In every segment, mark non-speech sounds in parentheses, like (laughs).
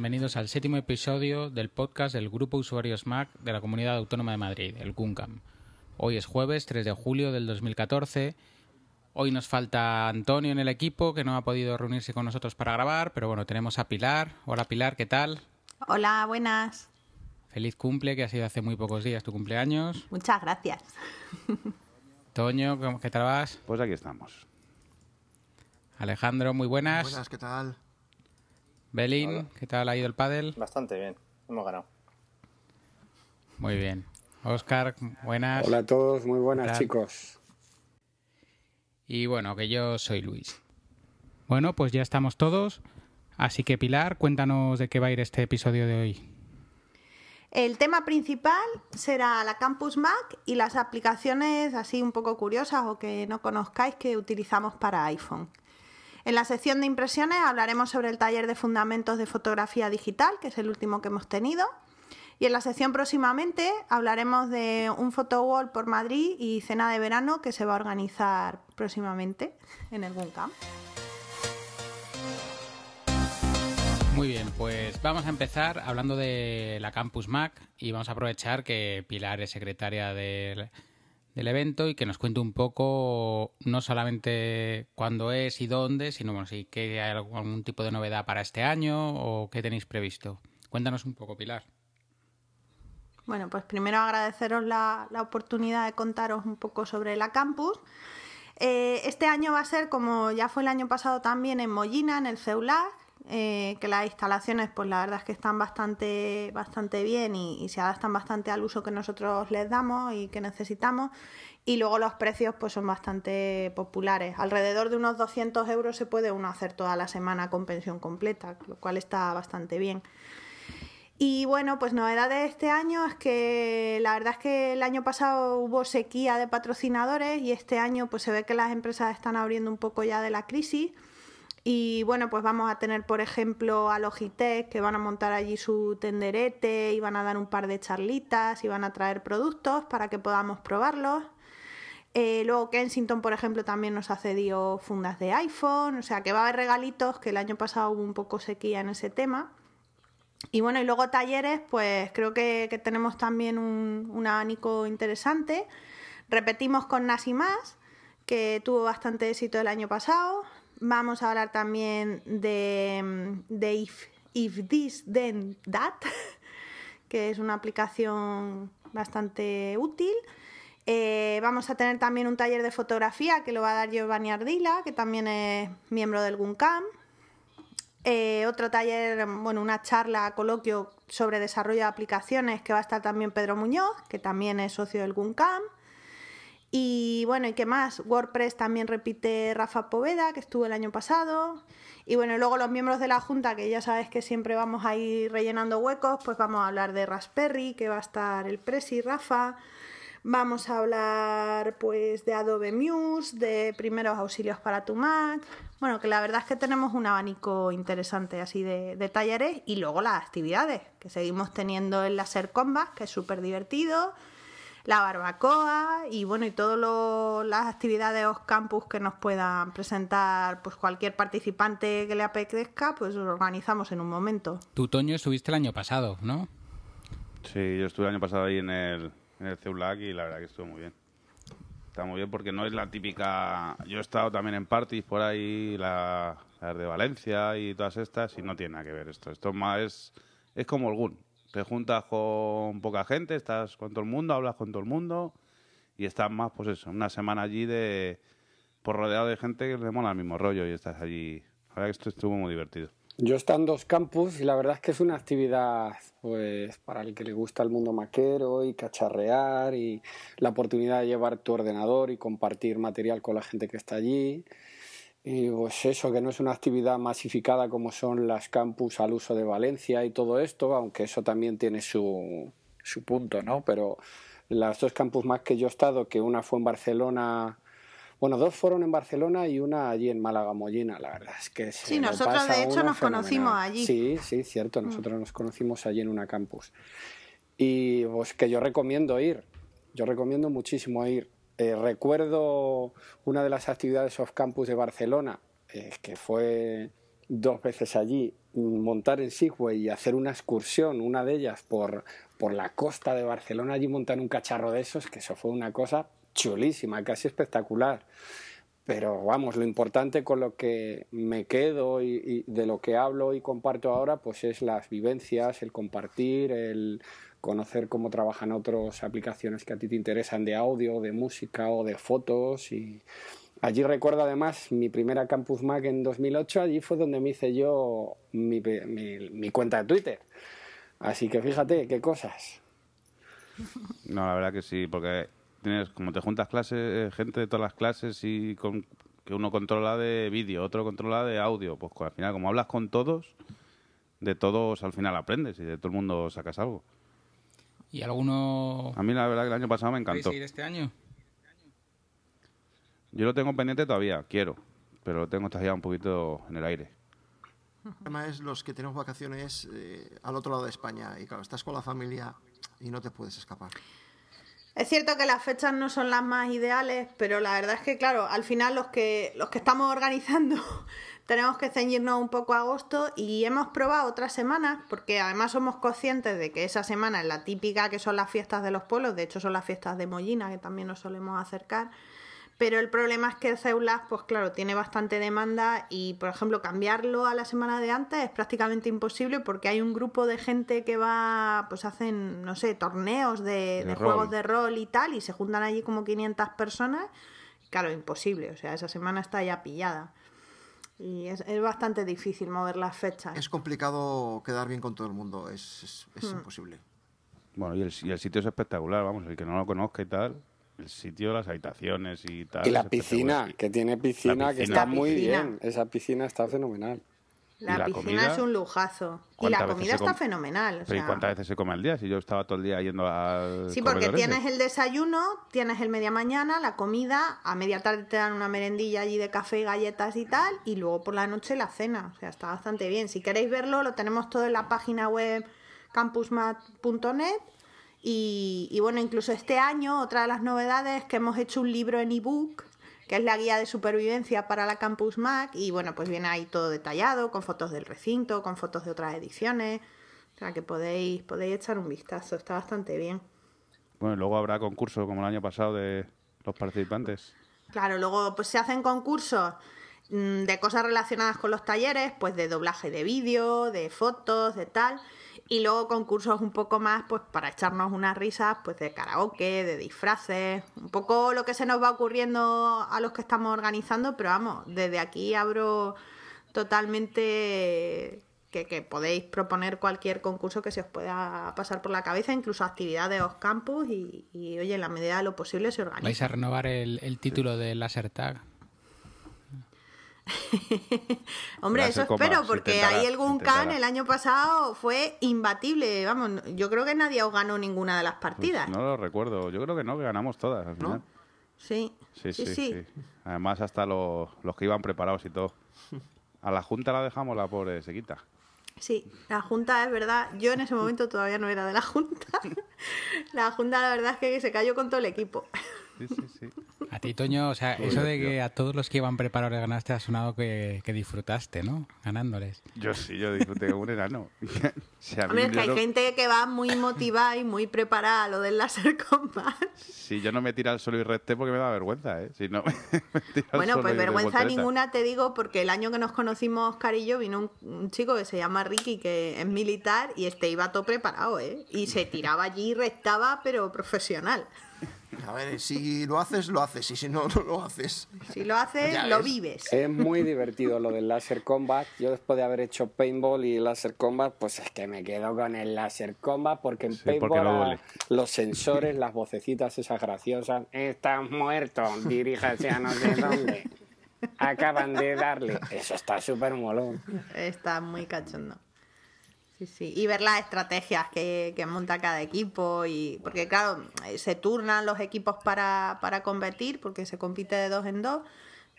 bienvenidos al séptimo episodio del podcast del Grupo Usuarios Mac de la Comunidad Autónoma de Madrid, el GUNCAM. Hoy es jueves 3 de julio del 2014. Hoy nos falta Antonio en el equipo, que no ha podido reunirse con nosotros para grabar, pero bueno, tenemos a Pilar. Hola Pilar, ¿qué tal? Hola, buenas. Feliz cumple, que ha sido hace muy pocos días tu cumpleaños. Muchas gracias. (laughs) Toño, ¿qué tal vas? Pues aquí estamos. Alejandro, muy buenas. Buenas, ¿qué tal? Belín, ¿qué tal ha ido el pádel? Bastante bien, hemos ganado. Muy bien. Oscar, buenas. Hola a todos, muy buenas chicos. Y bueno, que yo soy Luis. Bueno, pues ya estamos todos. Así que Pilar, cuéntanos de qué va a ir este episodio de hoy. El tema principal será la Campus Mac y las aplicaciones así un poco curiosas o que no conozcáis que utilizamos para iPhone. En la sección de impresiones hablaremos sobre el taller de fundamentos de fotografía digital, que es el último que hemos tenido. Y en la sección próximamente hablaremos de un photowall por Madrid y cena de verano que se va a organizar próximamente en el Buncamp. Muy bien, pues vamos a empezar hablando de la Campus Mac y vamos a aprovechar que Pilar es secretaria del, del evento y que nos cuente un poco no solamente cuándo es y dónde, sino bueno, si hay algún tipo de novedad para este año o qué tenéis previsto. Cuéntanos un poco, Pilar. Bueno, pues primero agradeceros la, la oportunidad de contaros un poco sobre la campus. Eh, este año va a ser, como ya fue el año pasado también, en Mollina, en el CEULAC, eh, que las instalaciones, pues la verdad es que están bastante, bastante bien y, se adaptan bastante al uso que nosotros les damos y que necesitamos. Y luego los precios, pues son bastante populares. Alrededor de unos 200 euros se puede uno hacer toda la semana con pensión completa, lo cual está bastante bien. Y bueno, pues novedad de este año es que la verdad es que el año pasado hubo sequía de patrocinadores y este año pues se ve que las empresas están abriendo un poco ya de la crisis. Y bueno, pues vamos a tener, por ejemplo, a Logitech que van a montar allí su tenderete y van a dar un par de charlitas y van a traer productos para que podamos probarlos. Eh, luego Kensington, por ejemplo, también nos ha cedido fundas de iPhone, o sea que va a haber regalitos, que el año pasado hubo un poco sequía en ese tema. Y bueno, y luego talleres, pues creo que, tenemos también un, un, abanico interesante. Repetimos con Nasimas, que tuvo bastante éxito el año pasado. Vamos a hablar también de, If This Then That, (laughs) que es una aplicación bastante útil. Eh, vamos a tener también un taller de fotografía que lo va a dar Giovanni Ardila, que también es miembro del GUNCAM. Eh, otro taller, bueno, una charla, coloquio sobre desarrollo de aplicaciones que va a estar también Pedro Muñoz, que también es socio del GUNCAM. Y bueno, ¿y qué más? WordPress también repite Rafa Poveda, que estuvo el año pasado. Y bueno, luego los miembros de la Junta, que ya sabes que siempre vamos a ir rellenando huecos, pues vamos a hablar de Raspberry, que va a estar el Presi, Rafa. Vamos a hablar pues de Adobe Muse, de primeros auxilios para tu Mac. Bueno, que la verdad es que tenemos un abanico interesante así de, de talleres y luego las actividades que seguimos teniendo el Laser Combat, que es súper divertido, la barbacoa y bueno, y todas las actividades o campus que nos puedan presentar pues cualquier participante que le apetezca, pues lo organizamos en un momento. Tú, Toño, estuviste el año pasado, ¿no? Sí, yo estuve el año pasado ahí en el, en el CEULAC y la verdad que estuvo muy bien. Está muy bien porque no es la típica... Yo he estado también en parties por ahí, la, las de Valencia y todas estas, y no tiene nada que ver esto. Esto más es, es como el GUN. Te juntas con poca gente, estás con todo el mundo, hablas con todo el mundo y estás más, pues eso, una semana allí de por rodeado de gente que le mola el mismo rollo y estás allí. La verdad que esto estuvo muy divertido. Yo estoy en dos campus y la verdad es que es una actividad pues para el que le gusta el mundo maquero y cacharrear y la oportunidad de llevar tu ordenador y compartir material con la gente que está allí. Y pues eso, que no es una actividad masificada como son las campus al uso de Valencia y todo esto, aunque eso también tiene su, su punto, ¿no? Pero las dos campus más que yo he estado, que una fue en Barcelona, bueno, dos fueron en Barcelona y una allí en Málaga, Mollina, la verdad es que Sí, nosotros de hecho nos fenomenal. conocimos allí. Sí, sí, cierto, nosotros mm. nos conocimos allí en una campus. Y pues que yo recomiendo ir, yo recomiendo muchísimo ir. Eh, recuerdo una de las actividades off campus de Barcelona, eh, que fue dos veces allí montar en Segway y hacer una excursión, una de ellas por, por la costa de Barcelona, allí montar un cacharro de esos, que eso fue una cosa chulísima, casi espectacular. Pero vamos, lo importante con lo que me quedo y, de lo que hablo y comparto ahora, pues es las vivencias, el compartir, el conocer cómo trabajan otras aplicaciones que a ti te interesan de audio, de música o de fotos. Y allí recuerdo además mi primera Campus Mac en 2008, allí fue donde me hice yo mi, cuenta de Twitter. Así que fíjate qué cosas. No, la verdad que sí, porque tienes como te juntas clases, eh, gente de todas las clases y con, que uno controla de vídeo, otro controla de audio, pues al final como hablas con todos, de todos al final aprendes y de todo el mundo sacas algo. ¿Y alguno...? A mí la verdad que el año pasado me encantó. ir este año? Yo lo tengo pendiente todavía, quiero, pero lo tengo todavía un poquito en el aire. Además es los que tenemos vacaciones eh, al otro lado de España y claro, estás con la familia y no te puedes escapar. Es cierto que las fechas no son las más ideales, pero la verdad es que, claro, al final los que, los que estamos organizando tenemos que ceñirnos un poco a agosto y hemos probado otras semanas, porque además somos conscientes de que esa semana es la típica que son las fiestas de los pueblos, de hecho son las fiestas de Mollina, que también nos solemos acercar. Pero el problema es que el Ceulas, pues claro, tiene bastante demanda y, por ejemplo, cambiarlo a la semana de antes es prácticamente imposible porque hay un grupo de gente que va, pues hacen, no sé, torneos de, juegos de rol y tal y se juntan allí como 500 personas. Claro, imposible, o sea, esa semana está ya pillada. Y es, bastante difícil mover las fechas. Es complicado quedar bien con todo el mundo, es, es, hmm. imposible. Bueno, y el, y el sitio es espectacular, vamos, el que no lo conozca y tal, el sitio, las habitaciones y tal. Y la piscina, que tiene piscina, que está muy bien. Esa piscina está fenomenal. La, piscina es un lujazo. Y la comida está fenomenal. ¿y cuántas veces se come al día? Si yo estaba todo el día yendo al. Sí, porque tienes el desayuno, tienes el media mañana, la comida, a media tarde te dan una merendilla allí de café y galletas y tal, y luego por la noche la cena. O sea, está bastante bien. Si queréis verlo, lo tenemos todo en la página web campusmat.net y, bueno, incluso este año, otra de las novedades es que hemos hecho un libro en ebook, que es la guía de supervivencia para la Campus Mac, y bueno, pues viene ahí todo detallado, con fotos del recinto, con fotos de otras ediciones, o sea que podéis, podéis echar un vistazo, está bastante bien. Bueno, y luego habrá concursos como el año pasado de los participantes. Claro, luego pues se hacen concursos de cosas relacionadas con los talleres, pues de doblaje de vídeo, de fotos, de tal. Y luego concursos un poco más, pues para echarnos unas risas, pues de karaoke, de disfraces, un poco lo que se nos va ocurriendo a los que estamos organizando, pero vamos, desde aquí abro totalmente que, podéis proponer cualquier concurso que se os pueda pasar por la cabeza, incluso actividades o campus y, oye, en la medida de lo posible se organiza. ¿Vais a renovar el, el título de Laser? (laughs) Hombre, eso espero, porque ahí el Guncan el año pasado fue imbatible. Vamos, yo creo que nadie os ganó ninguna de las pues partidas. no lo recuerdo. Yo creo que no, que ganamos todas al final. Sí. Sí, sí, Además, hasta los, que iban preparados y todo. (laughs) A la Junta la dejamos, la pobre Sequita. Sí, la Junta es verdad. Yo en ese momento todavía no era de la Junta. (laughs) la Junta, la verdad es que se cayó con todo el equipo. A ti, Toño, o sea, eso de que a todos los que iban preparados le ganaste ha sonado que, disfrutaste, ¿no? Ganándoles. Yo sí, yo disfruté como un enano. (laughs) Hombre, es que hay gente que va muy motivada y muy preparada a lo del láser combat. Sí, yo no me tira al suelo y resté porque me da vergüenza, ¿eh? Si no, (laughs) bueno, pues vergüenza ninguna te digo porque el año que nos conocimos, Oscar y yo, vino un, chico que se llama Ricky, que es militar, y este iba todo preparado, ¿eh? Y se tiraba allí y restaba, pero profesional. (laughs) A ver, si lo haces, lo haces, y si no, no lo haces. Si lo haces, lo vives. Es muy divertido lo del laser combat. Yo después de haber hecho paintball y laser combat, pues es que me quedo con el laser combat porque en paintball los sensores, las vocecitas esas graciosas, estás muerto, diríjase a no sé dónde. Acaban de darle. Eso está súper molón. Está muy cachondo. Y ver las estrategias que, monta cada equipo. y Porque, claro, se turnan los equipos para, para competir, porque se compite de dos en dos.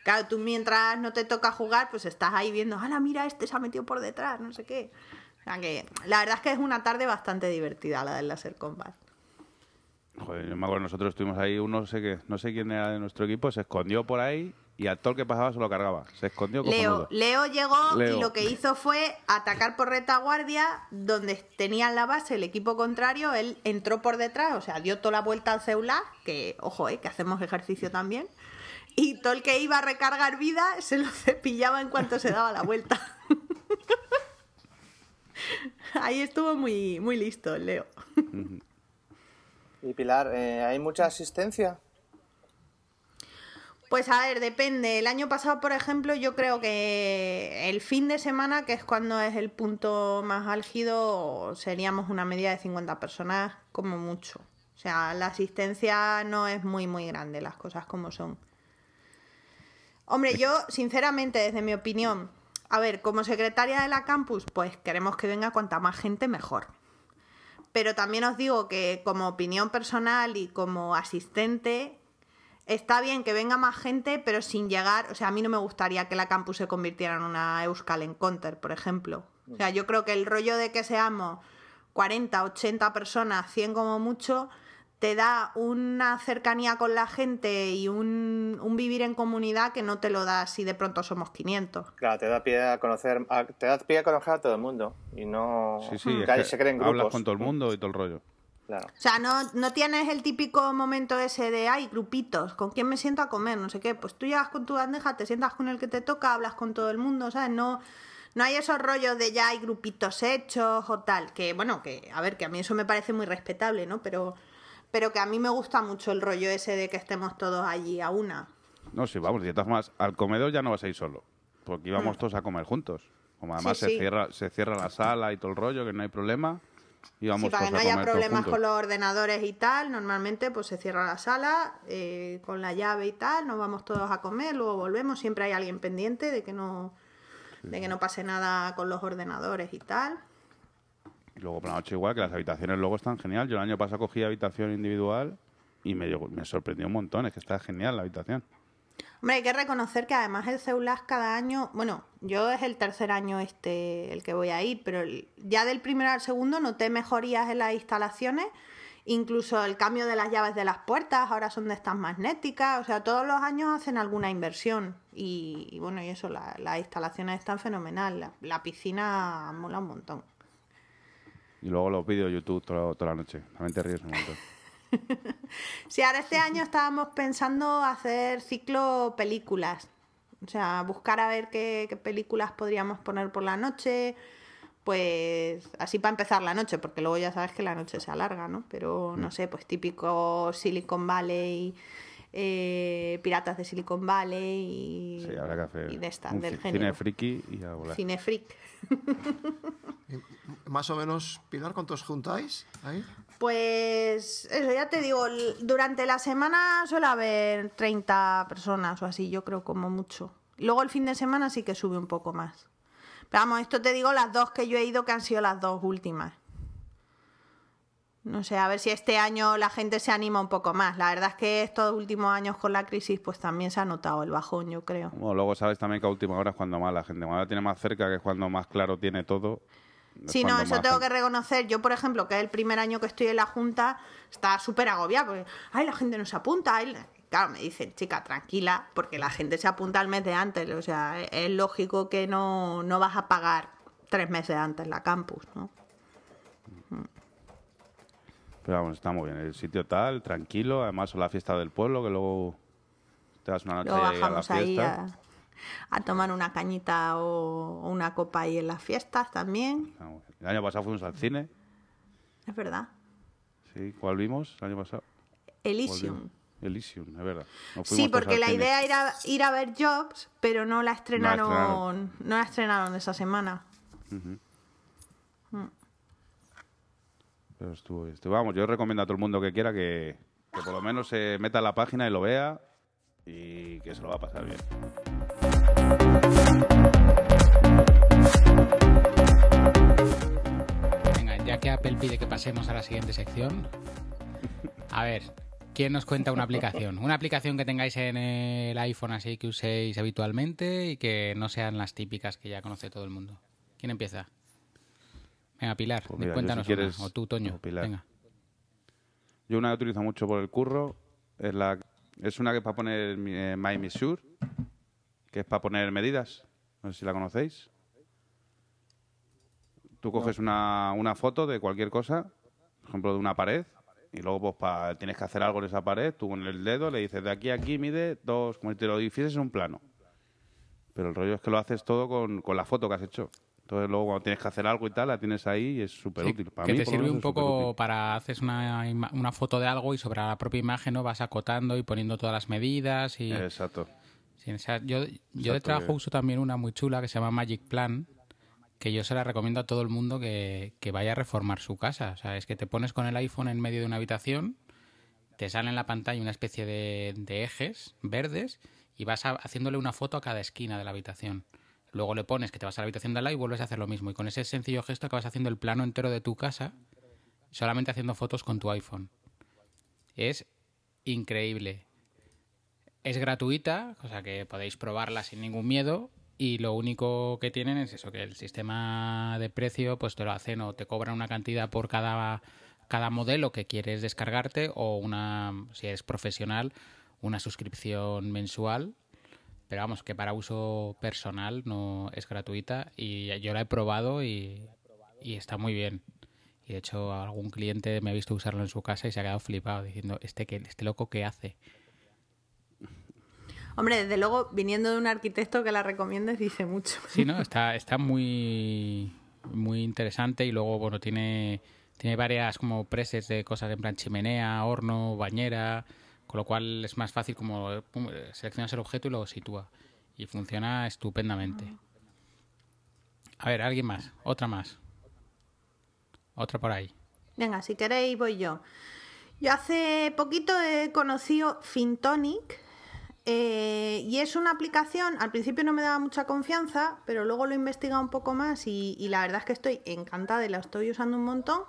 Claro, tú mientras no te toca jugar, pues estás ahí viendo, ¡hala, mira, este se ha metido por detrás! No sé qué. O sea que la verdad es que es una tarde bastante divertida la del Laser Combat. Joder, yo me acuerdo, nosotros estuvimos ahí, uno no sé, qué, no sé quién era de nuestro equipo, se escondió por ahí y a todo el que pasaba se lo cargaba. Se escondió como Leo, Leo llegó Leo. y lo que hizo fue atacar por retaguardia donde tenían la base el equipo contrario. Él entró por detrás, o sea, dio toda la vuelta al celular, que, ojo, eh, que hacemos ejercicio también. Y todo el que iba a recargar vida se lo (laughs) cepillaba en cuanto se daba la vuelta. (laughs) Ahí estuvo muy, muy listo Leo. Y Pilar, eh, ¿hay mucha asistencia? Pues a ver, depende. El año pasado, por ejemplo, yo creo que el fin de semana, que es cuando es el punto más álgido, seríamos una media de 50 personas como mucho. O sea, la asistencia no es muy, muy grande, las cosas como son. Hombre, yo, sinceramente, desde mi opinión, a ver, como secretaria de la campus, pues queremos que venga cuanta más gente mejor. Pero también os digo que como opinión personal y como asistente, está bien que venga más gente, pero sin llegar, o sea, a mí no me gustaría que la campus se convirtiera en una Euskal Encounter, por ejemplo. O sea, yo creo que el rollo de que seamos 40, 80 personas, 100 como mucho, te da una cercanía con la gente y un, un vivir en comunidad que no te lo da si de pronto somos 500. Claro, te da pie a conocer, a- te da pie a conocer a todo el mundo y no Sí, sí, es que ahí que se creen hablas grupos. con todo el mundo y todo el rollo. Claro. O sea, no, no tienes el típico momento ese de, ay, grupitos, ¿con quién me siento a comer? No sé qué. Pues tú llegas con tu bandeja, te sientas con el que te toca, hablas con todo el mundo, ¿sabes? No, no hay esos rollos de ya hay grupitos hechos o tal. Que, bueno, que, a ver, que a mí eso me parece muy respetable, ¿no? Pero, pero que a mí me gusta mucho el rollo ese de que estemos todos allí a una. No, sí, vamos, de todas formas, al comedor ya no vas a ir solo, porque íbamos todos a comer juntos. Como además Mm. Sí, se, sí. Cierra, se cierra la sala y todo el rollo, que no hay problema, íbamos Sí, para que todos no haya problemas juntos. con los ordenadores y tal, normalmente pues se cierra la sala eh, con la llave y tal, nos vamos todos a comer, luego volvemos, siempre hay alguien pendiente de que no de que no pase nada con los ordenadores y tal. Y luego por la noche igual, que las habitaciones luego están genial. Yo el año pasado cogí habitación individual y me, me sorprendió un montón, es que está genial la habitación. Hombre, hay que reconocer que además el Ceulas cada año, bueno, yo es el tercer año este el que voy a ir, pero ya del primero al segundo noté mejorías en las instalaciones, incluso el cambio de las llaves de las puertas, ahora son de estas magnéticas, o sea, todos los años hacen alguna inversión y, bueno, y eso, la- las instalaciones están fenomenal, la, piscina mola un montón. Y luego los vídeos de YouTube toda, toda la noche. También te ríes un montón. Sí, ahora este año estábamos pensando hacer ciclo películas. O sea, buscar a ver qué, qué películas podríamos poner por la noche. Pues así para empezar la noche, porque luego ya sabes que la noche se alarga, ¿no? Pero no sé, pues típico Silicon Valley, eh, Piratas de Silicon Valley y, Sí, habrá que hacer y de estas, un del género. cine friki y a volar. Cine freak. (laughs) Más o menos, Pilar, ¿cuántos juntáis ahí? Pues eso, ya te digo, durante la semana suele haber 30 personas o así, yo creo como mucho. Luego el fin de semana sí que sube un poco más. Pero vamos, esto te digo las dos que yo he ido que han sido las dos últimas. No sé, a ver si este año la gente se anima un poco más. La verdad es que estos últimos años con la crisis pues también se ha notado el bajón, yo creo. Bueno, luego sabes también que a última hora es cuando más la gente, cuando tiene más cerca, que es cuando más claro tiene todo. Sí, no, eso tengo que reconocer. Yo, por ejemplo, que es el primer año que estoy en la Junta, estaba súper agobiada porque, ay, la gente no se apunta. ay, la-". Claro, me dicen, chica, tranquila, porque la gente se apunta al mes de antes. O sea, es- es lógico que no, no vas a pagar tres meses antes la campus, ¿no? Pero vamos, está muy bien. El sitio tal, tranquilo. Además, la fiesta del pueblo, que luego te das una noche Luego ahí a la bajamos ahí fiesta. a, a tomar una cañita o, una copa ahí en las fiestas también. Bien. El año pasado fuimos al cine. Es verdad. Sí, ¿cuál vimos el año pasado? Elysium. Elysium, es verdad. Sí, porque la cine. idea era ir a ver Jobs, pero no la estrenaron, estrenaron. no la estrenaron esa semana. Pero estuvo, estuvo- Vamos, yo recomiendo a todo el mundo que quiera que, que por lo menos se meta en la página y lo vea y que se lo va a pasar bien. Venga, ya que Apple pide que pasemos a la siguiente sección, a ver, ¿quién nos cuenta una aplicación? Una aplicación que tengáis en el iPhone así que uséis habitualmente y que no sean las típicas que ya conoce todo el mundo. ¿Quién empieza? Venga, Pilar, Pues mira, cuéntanos si quieres- una. O tú, Toño. Pilar. Venga. Yo una que utilizo mucho por el curro es la es una que es para poner eh, My Measure, que es para poner medidas. No sé si la conocéis. Tú coges una, una foto de cualquier cosa, por ejemplo, de una pared, y luego pues pa- tienes que hacer algo en esa pared, tú con el dedo le dices de aquí a aquí mide dos, como si te lo hicieses en un plano. Pero el rollo es que lo haces todo con, con la foto que has hecho. Entonces luego cuando tienes que hacer algo y tal, la tienes ahí y es súper Sí, útil. Para que mí, te sirve un poco para haces una, una foto de algo y sobre la propia imagen no vas acotando y poniendo todas las medidas y Exacto. Sí, o sea, yo, yo de trabajo uso también una muy chula que se llama Magic Plan, que yo se la recomiendo a todo el mundo que, que vaya a reformar su casa. O sea, es que te pones con el iPhone en medio de una habitación, te sale en la pantalla una especie de, de ejes verdes y vas a- haciéndole una foto a cada esquina de la habitación. Luego le pones que te vas a la habitación de al lado y vuelves a hacer lo mismo. Y con ese sencillo gesto acabas haciendo el plano entero de tu casa, solamente haciendo fotos con tu iPhone. Es increíble. Es gratuita, o sea que podéis probarla sin ningún miedo. Y lo único que tienen es eso, que el sistema de precio pues te lo hacen o te cobran una cantidad por cada, cada modelo que quieres descargarte o una, si eres profesional, una suscripción mensual. Pero vamos, que para uso personal no es gratuita y yo la he probado y, está muy bien. Y de hecho algún cliente me ha visto usarlo en su casa y se ha quedado flipado diciendo, este, este loco qué hace. Hombre, desde luego, viniendo de un arquitecto que la recomiendes, dice mucho. Sí, ¿no? Está, está muy, muy interesante y luego, bueno, tiene, tiene varias como presets de cosas en plan chimenea, horno, bañera, con lo cual es más fácil como pum, seleccionas el objeto y lo sitúa. Y funciona estupendamente. A ver, alguien más, otra más. Otra por ahí. Venga, si queréis voy yo. Yo hace poquito he conocido Fintonic eh, y es una aplicación, al principio no me daba mucha confianza, pero luego lo he investigado un poco más y, y la verdad es que estoy encantada y la estoy usando un montón.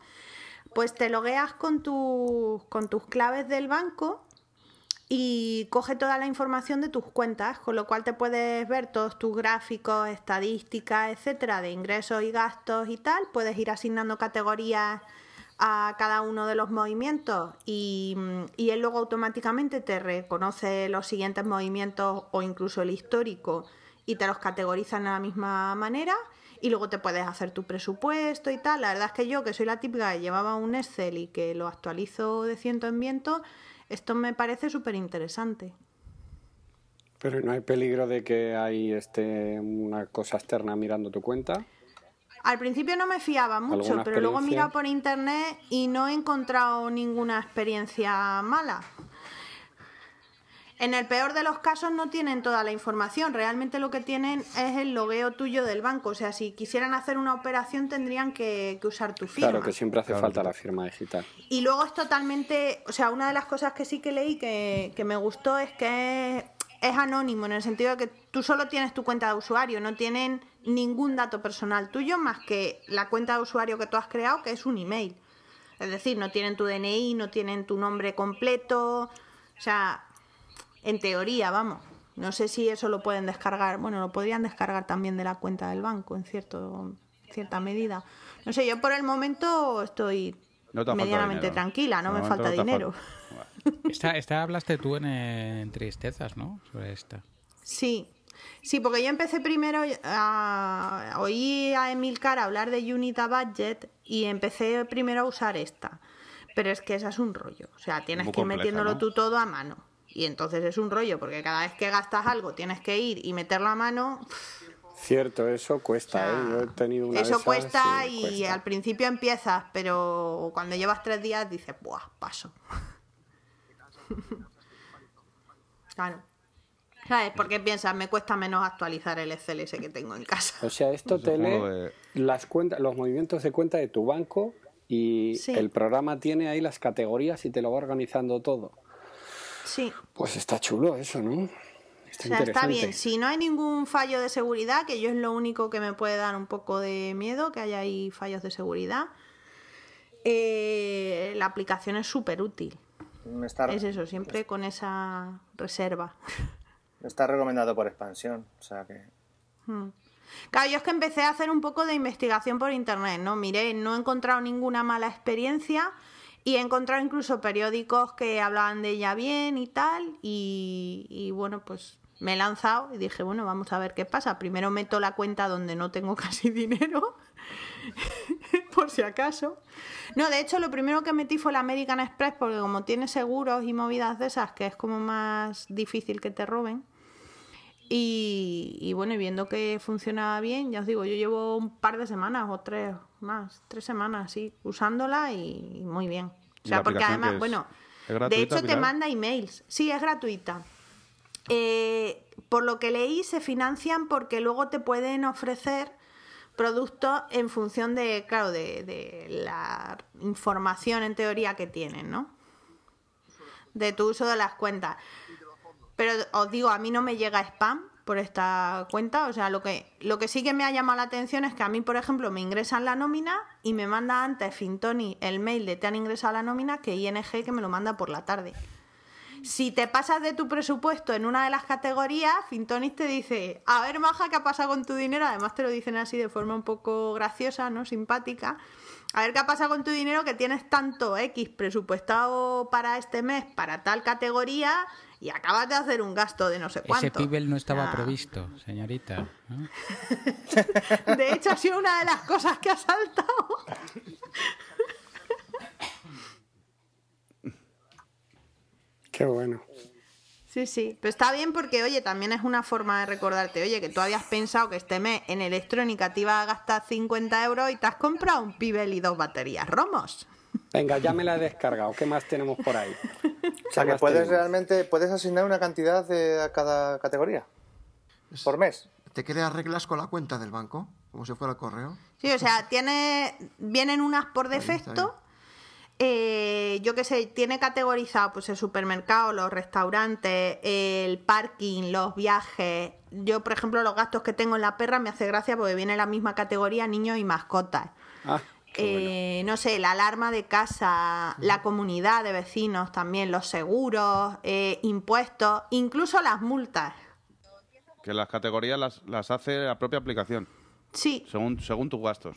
Pues te logueas con, tus con tus claves del banco y coge toda la información de tus cuentas, con lo cual te puedes ver todos tus gráficos, estadísticas, etcétera, de ingresos y gastos y tal. Puedes ir asignando categorías a cada uno de los movimientos y, mm, y él luego automáticamente te reconoce los siguientes movimientos o incluso el histórico y te los categoriza de la misma manera y luego te puedes hacer tu presupuesto y tal. La verdad es que yo, que soy la típica que llevaba un Excel y que lo actualizo de ciento en viento, esto me parece súper interesante. Pero no hay peligro de que hay este, una cosa externa mirando tu cuenta. Al principio no me fiaba mucho, ¿Alguna pero luego he mirado por internet y no he encontrado ninguna experiencia mala. En el peor de los casos no tienen toda la información, realmente lo que tienen es el logueo tuyo del banco, o sea, si quisieran hacer una operación tendrían que, que usar tu firma. Claro que siempre hace falta la firma digital. Y luego es totalmente, o sea, una de las cosas que sí que leí que, que me gustó es que es, es anónimo, en el sentido de que tú solo tienes tu cuenta de usuario, no tienen ningún dato personal tuyo más que la cuenta de usuario que tú has creado, que es un email. Es decir, no tienen tu DNI, no tienen tu nombre completo, o sea, en teoría, vamos. No sé si eso lo pueden descargar, bueno, lo podrían descargar también de la cuenta del banco en cierto, cierta medida. No sé, yo por el momento estoy No medianamente tranquila, no me falta dinero. fal- Esta, esta hablaste tú en, en Tristezas, ¿no? Sobre esta. Sí, sí, porque yo empecé primero a oí a Emilcar hablar de Unita Budget y empecé primero a usar esta. Pero es que esa es un rollo. O sea, tienes Muy que ir compleja, metiéndolo ¿no? tú todo a mano. Y entonces es un rollo, porque cada vez que gastas algo tienes que ir y meterlo a mano. Cierto, eso cuesta, O sea, ¿eh? Yo he tenido una de eso cuesta y y cuesta. al principio empiezas, pero cuando llevas tres días dices, ¡buah! Paso. (laughs) claro. ¿Sabes? Porque piensas, me cuesta menos actualizar el Excel ese que tengo en casa. O sea, esto te lee que- las cuentas, los movimientos de cuenta de tu banco y Sí. el programa tiene ahí las categorías y te lo va organizando todo. Sí. Pues está chulo eso, ¿no? Está O sea, está bien. Si no hay ningún fallo de seguridad, que yo es lo único que me puede dar un poco de miedo, que haya ahí fallos de seguridad, eh, la aplicación es súper útil. Es eso, siempre con esa reserva. Está recomendado por expansión. O sea que. Claro, yo es que empecé a hacer un poco de investigación por internet, ¿no? Miré, no he encontrado ninguna mala experiencia Y he encontrado incluso periódicos que hablaban de ella bien y tal. Y, y bueno, pues me he lanzado y dije, bueno, vamos a ver qué pasa. Primero meto la cuenta donde no tengo (laughs) casi dinero, (laughs) por si acaso. No, de hecho, lo primero que metí fue la American Express, porque como tiene seguros y movidas de esas, que es como más difícil que te roben. Y, y bueno, y viendo que funcionaba bien, ya os digo, yo llevo un par de semanas o tres más, tres semanas, sí, usándola y muy bien. O ¿Y sea, porque además, es? bueno, ¿Es de hecho te manda emails. Sí, es gratuita. Eh, por lo que leí, se financian porque luego te pueden ofrecer productos en función de, claro, de, de la información en teoría que tienen, ¿no? De tu uso de las cuentas. Pero os digo, a mí no me llega spam por esta cuenta. O sea, lo que, lo que sí que me ha llamado la atención es que a mí, por ejemplo, me ingresan la nómina y me manda antes Fintoni el mail de te han ingresado la nómina que ING que me lo manda por la tarde. Si te pasas de tu presupuesto en una de las categorías, Fintonis te dice, a ver, Maja, ¿qué ha pasado con tu dinero? Además te lo dicen así de forma un poco graciosa, ¿no? Simpática. A ver qué ha pasado con tu dinero que tienes tanto X presupuestado para este mes, para tal categoría, y acabas de hacer un gasto de no sé cuánto. Ese pibel no estaba Ah. previsto, señorita. ¿no? (laughs) De hecho, ha sido una de las cosas que ha saltado. Qué bueno. Sí, sí, pero está bien porque, oye, también es una forma de recordarte, oye, que tú habías pensado que este mes en electrónica te iba a gastar 50 euros y te has comprado un pibel y dos baterías romos. Venga, ya me la he descargado. ¿Qué más tenemos por ahí? O sea, que puedes tenemos? realmente puedes asignar una cantidad de, a cada categoría por mes. ¿Te creas reglas con la cuenta del banco? Como si fuera el correo. Sí, o sea, tiene, vienen unas por defecto. Eh, yo qué sé, tiene categorizado pues el supermercado, los restaurantes, el parking, los viajes. Yo, por ejemplo, los gastos que tengo en la perra me hace gracia porque viene en la misma categoría niños y mascotas. Ah, Eh, no sé, la alarma de casa, la comunidad de vecinos también, los seguros, eh, impuestos, incluso las multas. Que las categorías las, las hace la propia aplicación, Sí, según, según tus gastos.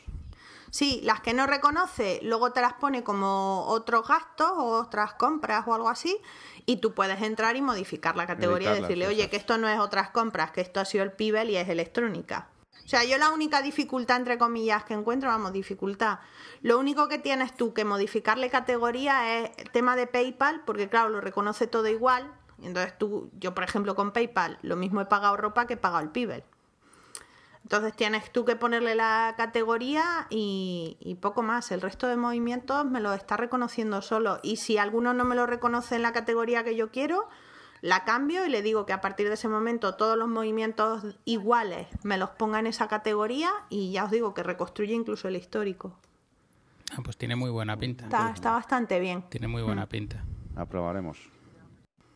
sí, las que no reconoce, luego te las pone como otros gastos o otras compras o algo así, y tú puedes entrar y modificar la categoría y decirle, oye, que esto no es otras compras, que esto ha sido el Pibel y es electrónica. O sea, yo la única dificultad, entre comillas, que encuentro, vamos, dificultad. Lo único que tienes tú que modificarle categoría es el tema de PayPal, porque claro, lo reconoce todo igual. Entonces tú, yo por ejemplo con PayPal, lo mismo he pagado ropa que he pagado el Pibel. Entonces tienes tú que ponerle la categoría y poco más. El resto de movimientos me lo está reconociendo solo. Y si alguno no me lo reconoce en la categoría que yo quiero, la cambio y le digo que a partir de ese momento todos los movimientos iguales me los ponga en esa categoría y ya os digo que reconstruye incluso el histórico. Ah, pues tiene muy buena pinta. Está, está bastante bien. Tiene muy buena pinta. Aprobaremos.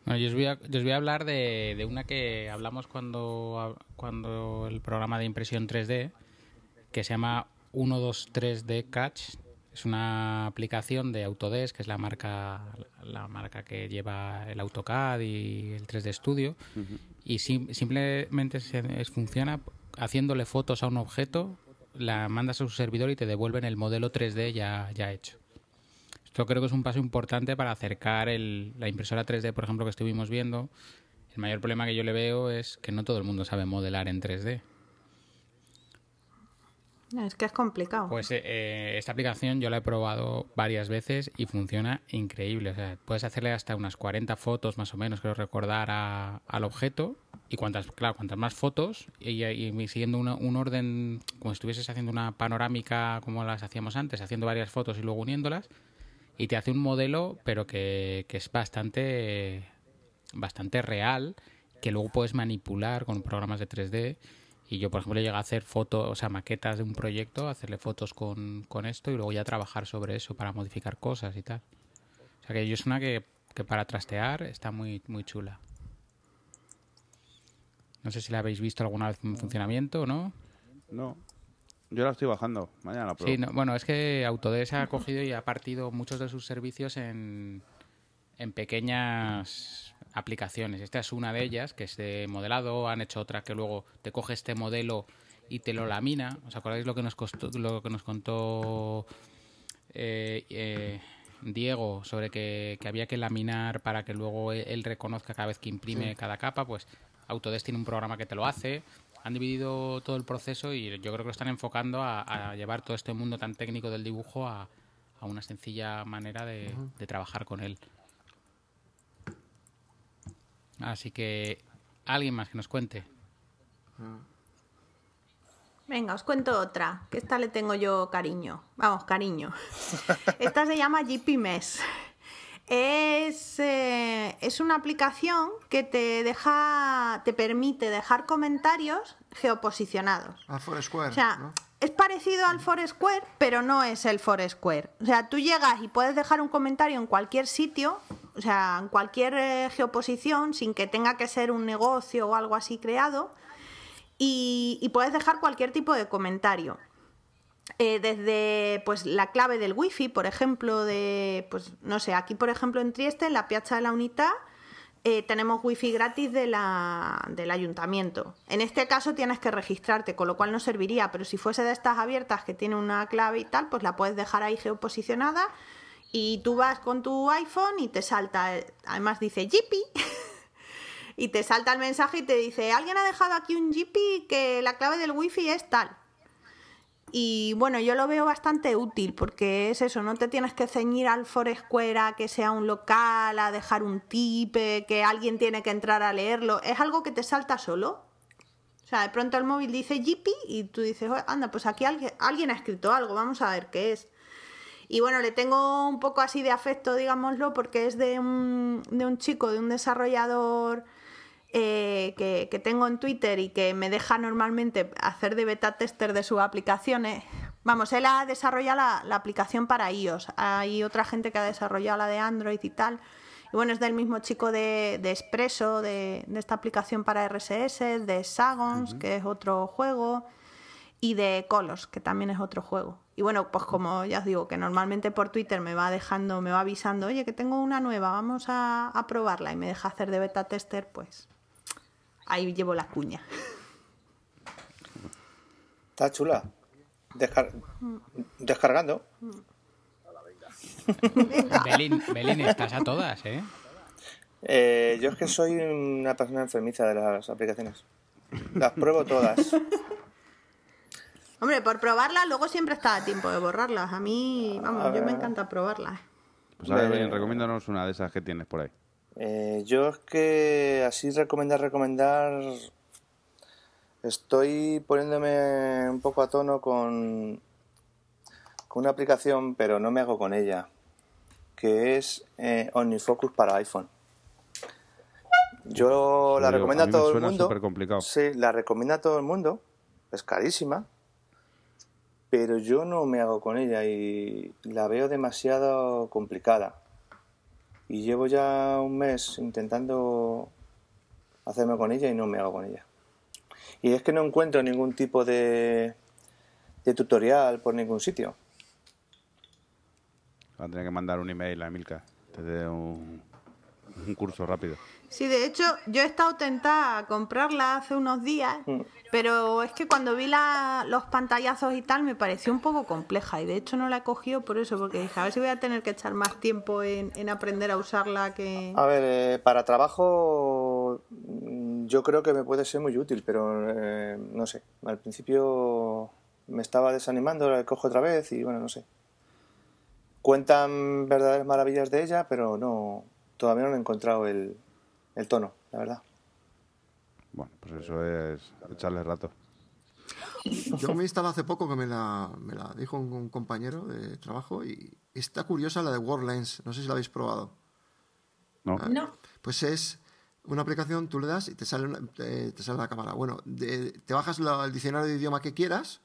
Bueno, yo os voy a, yo os voy a hablar de, de una que hablamos cuando, cuando el programa de impresión 3D, que se llama 123D Catch. Es una aplicación de Autodesk, que es la marca, la marca que lleva el AutoCAD y el 3D Studio. Y sim- simplemente se- es- funciona haciéndole fotos a un objeto, la mandas a su servidor y te devuelven el modelo 3D ya, ya hecho. Esto creo que es un paso importante para acercar el- la impresora 3D, por ejemplo, que estuvimos viendo. El mayor problema que yo le veo es que no todo el mundo sabe modelar en 3D. Es que es complicado. Pues eh, eh, esta aplicación yo la he probado varias veces y funciona increíble. O sea, puedes hacerle hasta unas 40 fotos más o menos, creo recordar, a- al objeto. Y cuantas, claro, cuantas más fotos, y, siguiendo una- un orden, como si estuvieses haciendo una panorámica como las hacíamos antes, haciendo varias fotos y luego uniéndolas, y te hace un modelo, pero que, que es bastante, bastante real, que luego puedes manipular con programas de 3D. Y yo, por ejemplo, llegué a hacer fotos, o sea, maquetas de un proyecto, hacerle fotos con, con esto y luego ya trabajar sobre eso para modificar cosas y tal. O sea, que yo es una que, que para trastear está muy, muy chula. No sé si la habéis visto alguna vez en funcionamiento o no. No. Yo la estoy bajando. Mañana la pruebo. Sí, no- bueno, es que Autodesk ha cogido y ha partido muchos de sus servicios en, en pequeñas aplicaciones. Esta es una de ellas, que es de modelado. Han hecho otra que luego te coge este modelo y te lo lamina. ¿Os acordáis lo que nos costó, lo que nos contó eh, eh, Diego sobre que, había que laminar para que luego e, él reconozca cada vez que imprime cada capa, pues Autodesk tiene un programa que te lo hace. Han dividido todo el proceso y yo creo que lo están enfocando a, llevar todo este mundo tan técnico del dibujo a, una sencilla manera de, trabajar con él. Así que, alguien más que nos cuente. Venga, os cuento otra, que esta le tengo yo cariño. Vamos, cariño. (laughs) Esta se llama GP Mesh. Es, eh, es, una aplicación que te deja, te permite dejar comentarios geoposicionados. Al Foursquare. O sea, es parecido al Foursquare, pero no es el Foursquare. O sea, tú llegas y puedes dejar un comentario en cualquier sitio, o sea, en cualquier eh, geoposición, sin que tenga que ser un negocio o algo así creado y, puedes dejar cualquier tipo de comentario. Eh, desde pues la clave del wifi, por ejemplo, de pues no sé, aquí por ejemplo en Trieste, en la Piazza de la Unidad, eh, tenemos wifi gratis de la, del ayuntamiento. En este caso tienes que registrarte, con lo cual no serviría, pero si fuese de estas abiertas que tiene una clave y tal, pues la puedes dejar ahí geoposicionada y tú vas con tu iPhone y te salta, además dice Jippy (laughs) y te salta el mensaje y te dice, alguien ha dejado aquí un GP que la clave del wifi es tal. Y bueno, yo lo veo bastante útil porque es eso, no te tienes que ceñir al Foursquare a que sea un local, a dejar un tip, que alguien tiene que entrar a leerlo. Es algo que te salta solo. O sea, de pronto el móvil dice GP y tú dices, anda, pues aquí alguien, alguien ha escrito algo, vamos a ver qué es. Y bueno, le tengo un poco así de afecto, digámoslo, porque es de un, de un chico, de un desarrollador eh, que, tengo en Twitter y que me deja normalmente hacer de beta tester de sus aplicaciones. Vamos, él ha desarrollado la, aplicación para iOS. Hay otra gente que ha desarrollado la de Android y tal. Y bueno, es del mismo chico de, de Expresso, de, esta aplicación para RSS, de Sagons, que es otro juego, y de Colors, que también es otro juego. Y bueno, pues como ya os digo, que normalmente por Twitter me va dejando, me va avisando, oye, que tengo una nueva, vamos a, a probarla y me deja hacer de beta tester, pues ahí llevo la cuña. Está chula. Descargando. Belín, estás a todas, ¿eh? ¿eh? Yo es que soy una persona enfermiza de las aplicaciones. Las pruebo todas. Hombre, por probarlas, luego siempre está a tiempo de borrarlas. A mí, vamos, yo me encanta probarlas. Pues a ver, recomiéndanos una de esas que tienes por ahí. Eh, yo es que así recomendar, recomendar, estoy poniéndome un poco a tono con, con una aplicación, pero no me hago con ella, que es eh, OmniFocus para iPhone. Yo la recomiendo a, todo el mundo. Sí, la recomiendo a todo el mundo. Es carísima, pero yo no me hago con ella y la veo demasiado complicada. Y llevo ya un mes intentando hacerme con ella y no me hago con ella. Y es que no encuentro ningún tipo de, de tutorial por ningún sitio. Va a tener que mandar un email a Milka. Te dé un curso rápido. Sí, de hecho, yo he estado tentada a comprarla hace unos días, mm. pero es que cuando vi la, los pantallazos y tal me pareció un poco compleja y de hecho no la he cogido por eso, porque dije, a ver si voy a tener que echar más tiempo en, aprender a usarla que... A ver, eh, para trabajo mm, yo creo que me puede ser muy útil, pero eh, no sé, al principio me estaba desanimando, la cojo otra vez y bueno, no sé. Cuentan verdaderas maravillas de ella, pero no, todavía no he encontrado el, el tono, la verdad. Bueno, pues eso es echarle rato. Yo me instalado hace poco que me la, me la dijo un, compañero de trabajo y está curiosa la de WordLens. No sé si la habéis probado. No. Ah, no. Pues es una aplicación, tú le das y te sale, te, sale la cámara. Bueno, te bajas el diccionario de idioma que quieras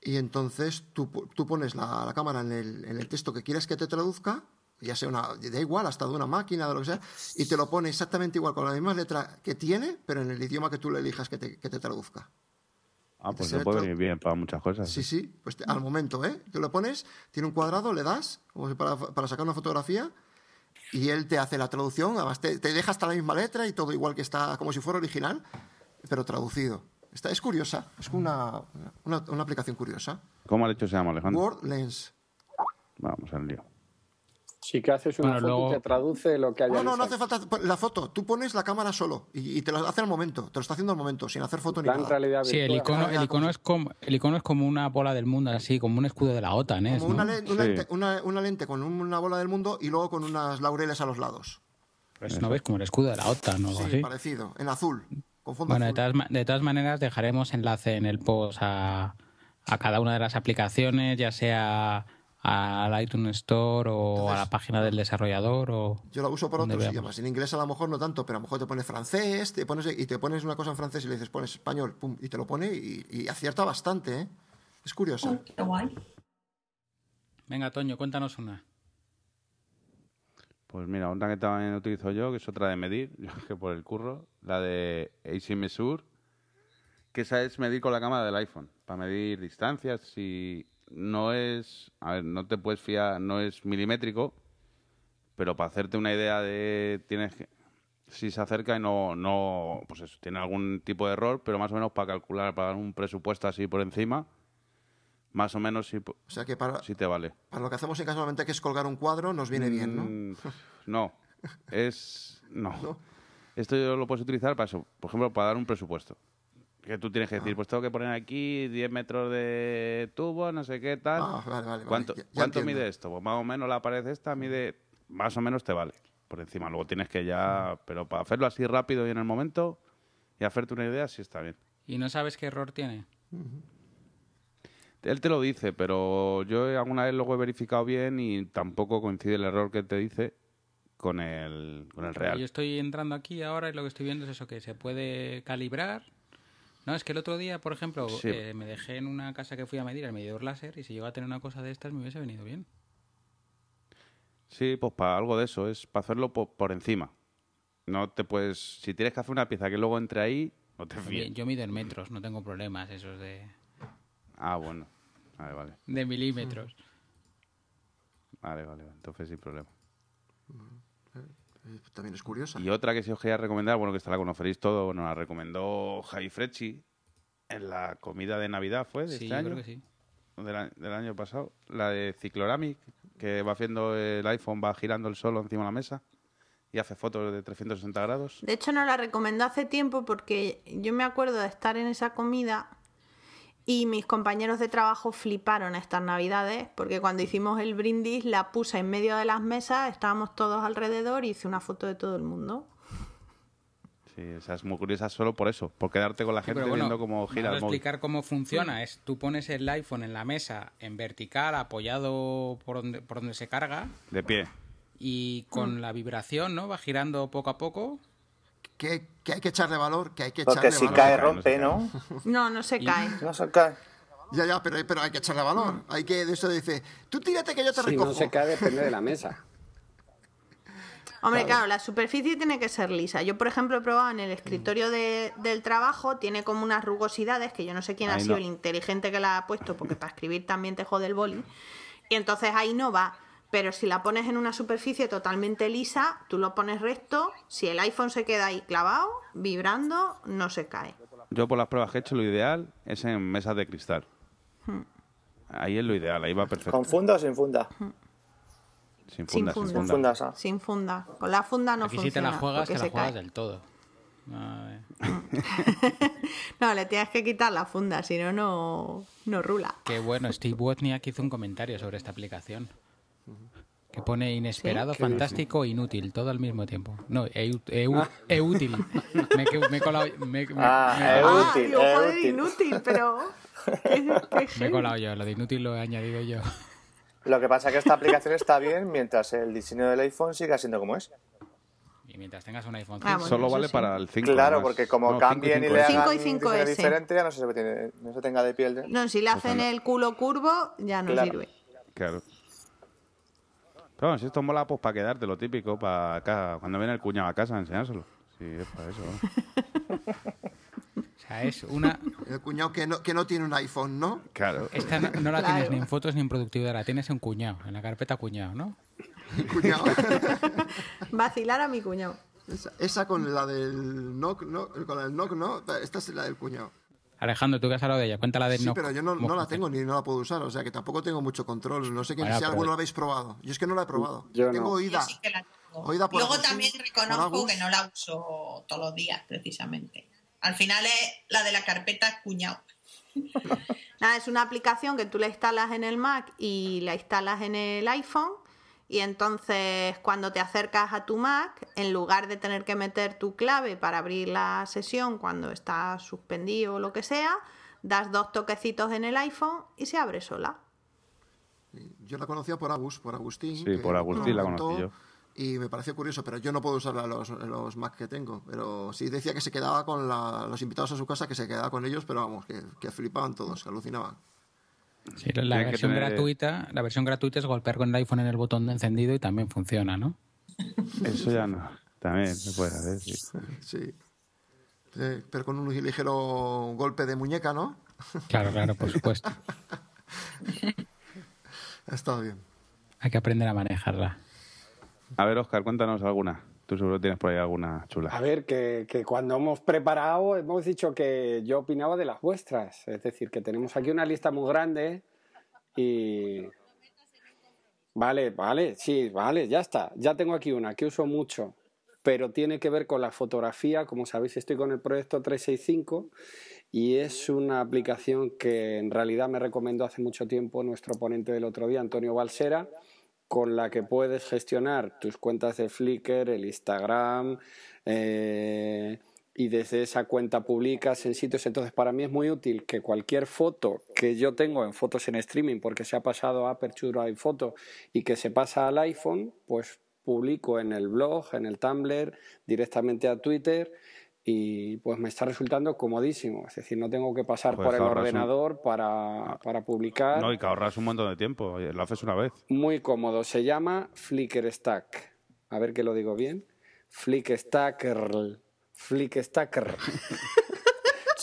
y entonces tú, tú pones la, la cámara en el, en el texto que quieres que te traduzca ya sea una, da igual, hasta de una máquina, de lo que sea, y te lo pone exactamente igual, con la misma letra que tiene, pero en el idioma que tú le elijas que te, que te traduzca. Ah, pues se puede venir bien para muchas cosas. Sí, sí, pues al momento, ¿eh? Tú lo pones, tiene un cuadrado, le das, como para, para sacar una fotografía, y él te hace la traducción, además te, te, deja hasta la misma letra y todo igual que está, como si fuera original, pero traducido. Esta, es curiosa, es una, una, una aplicación curiosa. ¿Cómo ha dicho se llama, Alejandro? WordLens. Vamos al lío. Sí que haces una foto y te traduce lo que haya. No, no, no hace falta la foto. Tú pones la cámara solo y, te lo hace al momento. Te lo está haciendo al momento, sin hacer foto ni nada. Realidad sí, el icono, el, icono es como, el icono es como una bola del mundo, así, como un escudo de la OTAN. ¿eh? Como una, lente, una, lente, con una bola del mundo y luego con unas laureles a los lados. Pues no ves como el escudo de la OTAN o algo sí, parecido, en azul. Con fondo bueno, De, todas, maneras dejaremos enlace en el post a, a cada una de las aplicaciones, ya sea al iTunes Store o a la página del desarrollador o yo la uso por otros idiomas. En inglés a lo mejor no tanto pero a lo mejor te pones francés te pones y te pones una cosa en francés y le dices pones español pum, y te lo pone y, acierta bastante ¿eh? es curioso. Venga Toño cuéntanos una. Pues mira una que también utilizo yo que es otra de medir (laughs) que por el curro la de AC Mesure que esa es medir con la cámara del iPhone para medir distancias y no es, a ver, no te puedes fiar, no es milimétrico, pero para hacerte una idea de, tienes que, si se acerca y no, no, pues eso, tiene algún tipo de error, pero más o menos para calcular, para dar un presupuesto así por encima, más o menos si, o sea que para, si te vale. Para lo que hacemos en casualmente que es colgar un cuadro, nos viene bien, ¿no? Mm, no, (laughs) es, no. Esto yo lo puedes utilizar para eso, por ejemplo, para dar un presupuesto. Que tú tienes que decir, ah. pues tengo que poner aquí 10 metros de tubo, no sé qué tal. Ah, vale, vale, ¿Cuánto, ¿cuánto mide esto? Pues más o menos la pared esta mide, más o menos te vale. Por encima, luego tienes que ya, pero para hacerlo así rápido y en el momento y hacerte una idea, sí está bien. ¿Y no sabes qué error tiene? Él te lo dice, pero yo alguna vez luego he verificado bien y tampoco coincide el error que te dice con el, con el real. Yo estoy entrando aquí ahora y lo que estoy viendo es eso, que se puede calibrar no, es que el otro día, por ejemplo, eh, me dejé en una casa que fui a medir el medidor láser y si llegaba a tener una cosa de estas me hubiese venido bien. Sí, pues para algo de eso, es para hacerlo por, encima. No te puedes. Si tienes que hacer una pieza que luego entre ahí, no te fíes. Yo mido en metros, no tengo problemas esos de. Ah, bueno. Vale, vale. De milímetros. Vale, vale, entonces sin problema. También es curiosa. Y otra que si os quería recomendar, bueno, que esta la conoceréis todo, nos la recomendó Javi Frecci en la comida de Navidad, ¿fue? De sí, este año. creo que sí. Del, año pasado. La de Cicloramic, que va haciendo el iPhone, va girando el solo encima de la mesa y hace fotos de 360 grados. De hecho, nos la recomendó hace tiempo porque yo me acuerdo de estar en esa comida y mis compañeros de trabajo fliparon estas navidades porque cuando hicimos el brindis la puse en medio de las mesas, estábamos todos alrededor y hice una foto de todo el mundo. Sí, esa es muy curiosa solo por eso, por quedarte con la gente viendo cómo gira el móvil. explicar cómo funciona. Es tú pones el iPhone en la mesa en vertical, apoyado por donde, por donde se carga. De pie. Y con mm. la vibración, ¿no? Va girando poco a poco que, hay que echarle valor, que hay que Porque echarle si cae rompe, ¿no? No, no se cae. No se cae. Ya, ya, pero, pero hay que echarle valor. Hay que, de eso dice, tú tírate que yo te si recojo. no se cae, depende de la mesa. Hombre, claro. la superficie tiene que ser lisa. Yo, por ejemplo, he probado en el escritorio del trabajo, tiene como unas rugosidades, que yo no sé quién ha sido el inteligente que la ha puesto, porque para escribir también te jode el boli. Y entonces ahí no va. Pero si la pones en una superficie totalmente lisa, tú lo pones recto, si el iPhone se queda ahí clavado, vibrando, no se cae. Yo por las pruebas que he hecho, lo ideal es en mesas de cristal. Hmm. Ahí es lo ideal, ahí va perfecto. ¿Con funda o sin funda? Hmm. Sin funda, sin funda. Sin funda. Con la funda no Aquí funciona. si te la juegas, te la juegas del todo. (laughs) no, le tienes que quitar la funda, si no, no rula. Qué bueno, Steve Wozniak hizo un comentario sobre esta aplicación. Que pone inesperado, fantástico e inútil, todo al mismo tiempo. No, e, e, ah. e útil. me, he colado. Me, ah, e útil. Ah, inútil, pero. (laughs) me he colado yo, lo de inútil lo he añadido yo. Lo que pasa es que esta aplicación está bien mientras el diseño del iPhone siga siendo como es. Y mientras tengas un iPhone 5. Solo vale para el 5. Claro, porque como cambien y, le hagan 5 y 5 diferente, ya no se, no se tenga de piel. No, si le hacen el culo curvo, ya no sirve. Claro. Pero bueno, si esto mola, pues para quedarte, lo típico, para acá, cuando viene el cuñado a casa, enseñárselo. Sí, es para eso. (laughs) o sea, es una... El cuñado que no, que no tiene un iPhone, ¿no? Claro. Esta no, la tienes ni en fotos ni en productividad, la tienes en cuñado, en la carpeta cuñado, ¿no? (laughs) cuñado. (laughs) Vacilar a mi cuñado. Esa, con la del knock, no, con el knock, no, esta es la del cuñado. Alejandro, tú que has hablado de ella, cuéntala de Sí, pero yo no, la tengo ni no la puedo usar, o sea que tampoco tengo mucho control. No sé que si alguno lo habéis probado. Yo es que no la he probado. Yo tengo oída. Luego también reconozco que no la uso todos los días, precisamente. Al final es la de la carpeta cuñado. (laughs) Nada, es una aplicación que tú la instalas en el Mac y la instalas en el iPhone y entonces cuando te acercas a tu Mac, en lugar de tener que meter tu clave para abrir la sesión cuando está suspendido o lo que sea, das dos toquecitos en el iPhone y se abre sola. Yo la conocía por Agus, por Agustín. Sí, por Agustín la conocí yo. Y me pareció curioso, pero yo no puedo usarla en los, los Mac que tengo. Pero sí decía que se quedaba con los invitados a su casa, que se quedaba con ellos, pero vamos, que, que flipaban todos, que alucinaban. Sí, la, versión gratuita, la versión gratuita es golpear con el iPhone en el botón de encendido y también funciona, ¿no? Eso ya no. También se puede hacer, sí. sí. Pero con un ligero golpe de muñeca, ¿no? Claro, claro, por supuesto. (laughs) ha estado bien. Hay que aprender a manejarla. A ver, Oscar, cuéntanos alguna. Tú seguro tienes por ahí alguna chula. A ver, que, cuando hemos preparado hemos dicho que yo opinaba de las vuestras. Es decir, que tenemos aquí una lista muy grande y... Vale, vale, sí, vale, ya está. Ya tengo aquí una que uso mucho, pero tiene que ver con la fotografía. Como sabéis, estoy con el proyecto 365 y es una aplicación que en realidad me recomendó hace mucho tiempo nuestro ponente del otro día, Antonio Balsera con la que puedes gestionar tus cuentas de Flickr, el Instagram, eh, y desde esa cuenta publicas en sitios. Entonces, para mí es muy útil que cualquier foto que yo tengo en fotos en streaming, porque se ha pasado a Aperture iPhoto y que se pasa al iPhone, pues publico en el blog, en el Tumblr, directamente a Twitter y pues me está resultando comodísimo. Es decir, no tengo que pasar por el ordenador para, para, publicar. No, y que ahorras un montón de tiempo. Lo haces una vez. Muy cómodo. Se llama Flickr Stack. A ver que lo digo bien. Flickr Stacker. Flickr Stacker. (laughs)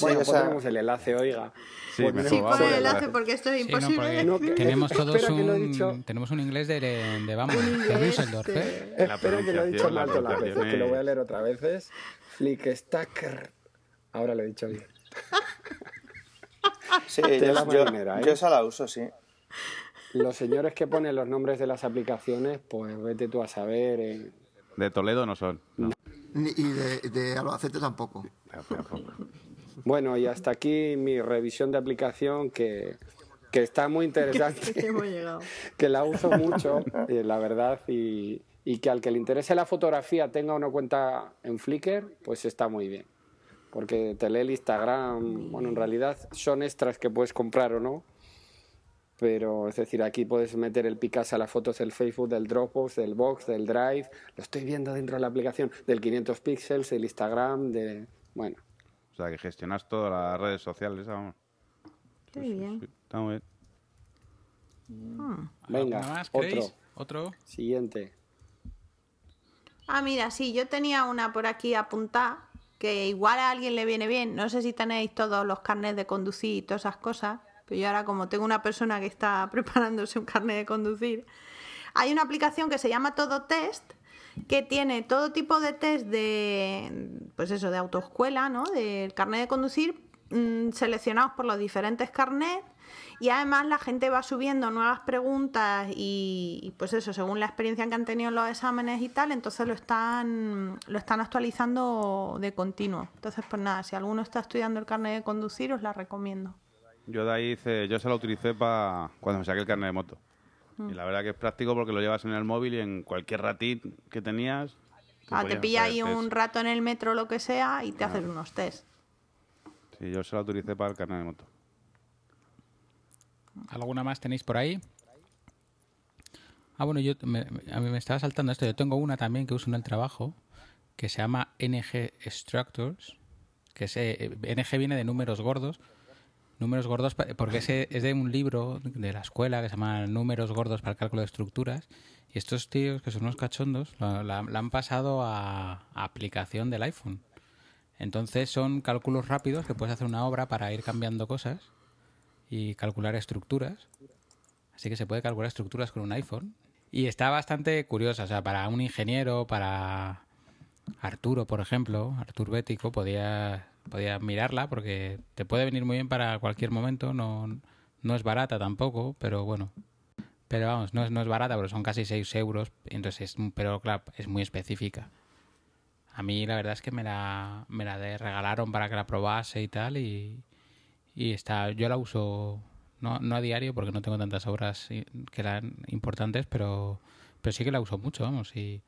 bueno, tenemos el enlace, oiga. Sí, pues sí pon el enlace porque esto es imposible. no, tenemos todos un, tenemos un inglés de, de vamos, de Düsseldorf. ¿eh? Espero que lo he dicho mal todas las veces, que lo voy a leer otra vez. Flickstacker. Ahora lo he dicho bien. (laughs) Sí, yo, yo, ¿eh? yo, esa la uso, sí. Los señores que ponen los nombres de las aplicaciones, pues vete tú a saber. Eh. De Toledo no son. y de, de Albacete tampoco. Bueno, y hasta aquí mi revisión de aplicación que, que está muy interesante. (laughs) (laughs) que la uso mucho, eh, la verdad, y, y que al que le interese la fotografía tenga una cuenta en Flickr, pues está muy bien. Porque te lee el Instagram, bueno, en realidad son extras que puedes comprar o no. Pero es decir, aquí puedes meter el Picasa a las fotos del Facebook, del Dropbox, del Box, del Drive. Lo estoy viendo dentro de la aplicación, del 500 píxeles, del Instagram, de. Bueno. O sea, que gestionas todas las redes sociales, vamos. Muy bien. está muy bien. Hmm. Venga, otro. Otro. Siguiente. Ah, mira, sí, yo tenía una por aquí apuntada que igual a alguien le viene bien. No sé si tenéis todos los carnets de conducir y todas esas cosas, pero yo ahora como tengo una persona que está (laughs) preparándose un carnet de conducir, hay una aplicación que se llama Todo Test que tiene todo tipo de test de pues eso de autoescuela, ¿no? Del carnet de conducir mm, seleccionados por los diferentes carnets y además la gente va subiendo nuevas preguntas y, pues eso, según la experiencia que han tenido en los exámenes y tal, entonces lo están, lo están actualizando de continuo. Entonces, pues nada, si alguno está estudiando el carnet de conducir, os la recomiendo. Yo de ahí hice, yo se la utilicé para cuando me saqué el carnet de moto. Y la verdad que es práctico porque lo llevas en el móvil y en cualquier ratín que tenías. Te, ah, te pilla ahí un rato en el metro o lo que sea y te haces unos test. Sí, yo se la utilicé para el carnet de moto. ¿Alguna más tenéis por ahí? Ah, bueno, yo a mí me estaba saltando esto. Yo tengo una también que uso en el trabajo que se llama NG Structures, que es, eh, NG viene de números gordos. Números gordos porque es, es de un libro de la escuela que se llama Números gordos para el cálculo de estructuras. Y estos tíos, que son unos cachondos, la, han pasado a, a aplicación del iPhone. Entonces son cálculos rápidos que puedes hacer una obra para ir cambiando cosas y calcular estructuras. Así que se puede calcular estructuras con un iPhone. Y está bastante curiosa, o sea, para un ingeniero, para, Arturo, por ejemplo, Artur Bético, podía, podía mirarla porque te puede venir muy bien para cualquier momento. No, no es barata tampoco, pero bueno. Pero vamos, no es, no es barata, pero son casi 6 euros. Entonces, es, pero claro, es muy específica. A mí la verdad es que me la, me la regalaron para que la probase y tal. Y, y está, yo la uso no, no a diario porque no tengo tantas obras que eran importantes, pero, pero sí que la uso mucho, vamos. Y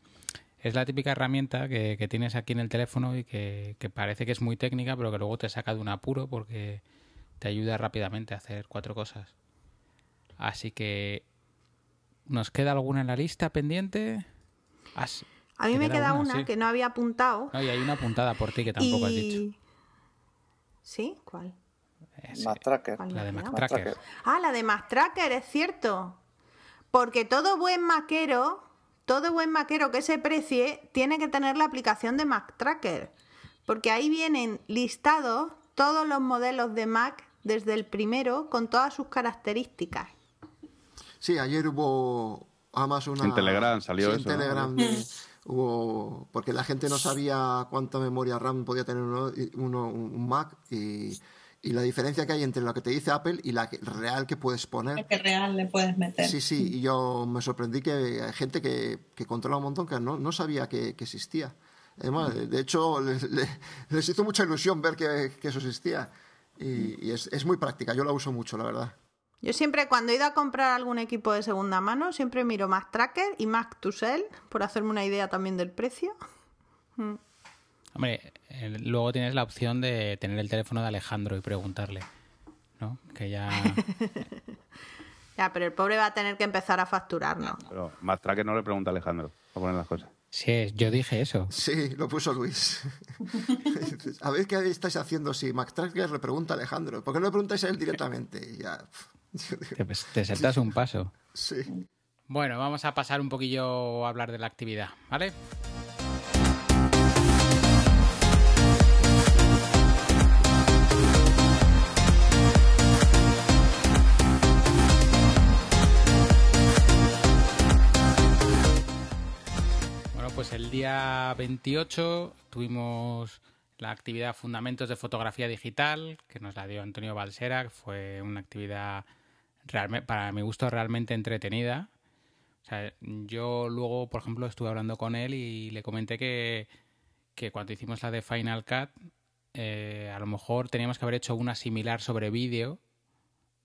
es la típica herramienta que, que tienes aquí en el teléfono y que, que parece que es muy técnica, pero que luego te saca de un apuro porque te ayuda rápidamente a hacer cuatro cosas. Así que, ¿nos queda alguna en la lista pendiente? a mí me queda una, que no había apuntado. y hay una apuntada por ti que tampoco has dicho. ¿Sí? ¿Cuál? La de MacTracker. Ah, la de es cierto. Porque todo buen maquero, todo buen maquero que se precie, tiene que tener la aplicación de MacTracker. Porque ahí vienen listados todos los modelos de Mac desde el primero con todas sus características. Sí, ayer hubo además una... En Telegram salió eso. En Telegram hubo... Porque la gente no sabía cuánta memoria RAM podía tener uno, un Mac y, la diferencia que hay entre lo que te dice Apple y la real que puedes poner. La que real le puedes meter. Sí, sí, y yo me sorprendí que hay gente que, controla un montón que no, no sabía que, existía. Además, de hecho, les, hizo mucha ilusión ver que, que eso existía. Y, es, es, muy práctica, yo la uso mucho, la verdad. Yo siempre, cuando he ido a comprar algún equipo de segunda mano, siempre miro Mac Tracker y Mac to Sell, por hacerme una idea también del precio. Hombre, eh, luego tienes la opción de tener el teléfono de Alejandro y preguntarle, ¿no? Que ya... (laughs) ya, pero el pobre va a tener que empezar a facturar, ¿no? Pero Mac Tracker no le pregunta a Alejandro a poner las cosas. Sí, yo dije eso. Sí, lo puso Luis. (laughs) a ver qué estáis haciendo si Mac Tracker le pregunta a Alejandro. ¿Por qué no le preguntáis a él directamente? Ya. Te, te saltas un paso. Sí. Bueno, vamos a pasar un poquillo a hablar de la actividad, ¿vale? Pues el día 28 tuvimos la actividad Fundamentos de Fotografía Digital, que nos la dio Antonio Balsera, que fue una actividad para mi gusto realmente entretenida. yo luego, por ejemplo, estuve hablando con él y le comenté que, cuando hicimos la de Final Cut, eh, a lo mejor teníamos que haber hecho una similar sobre vídeo,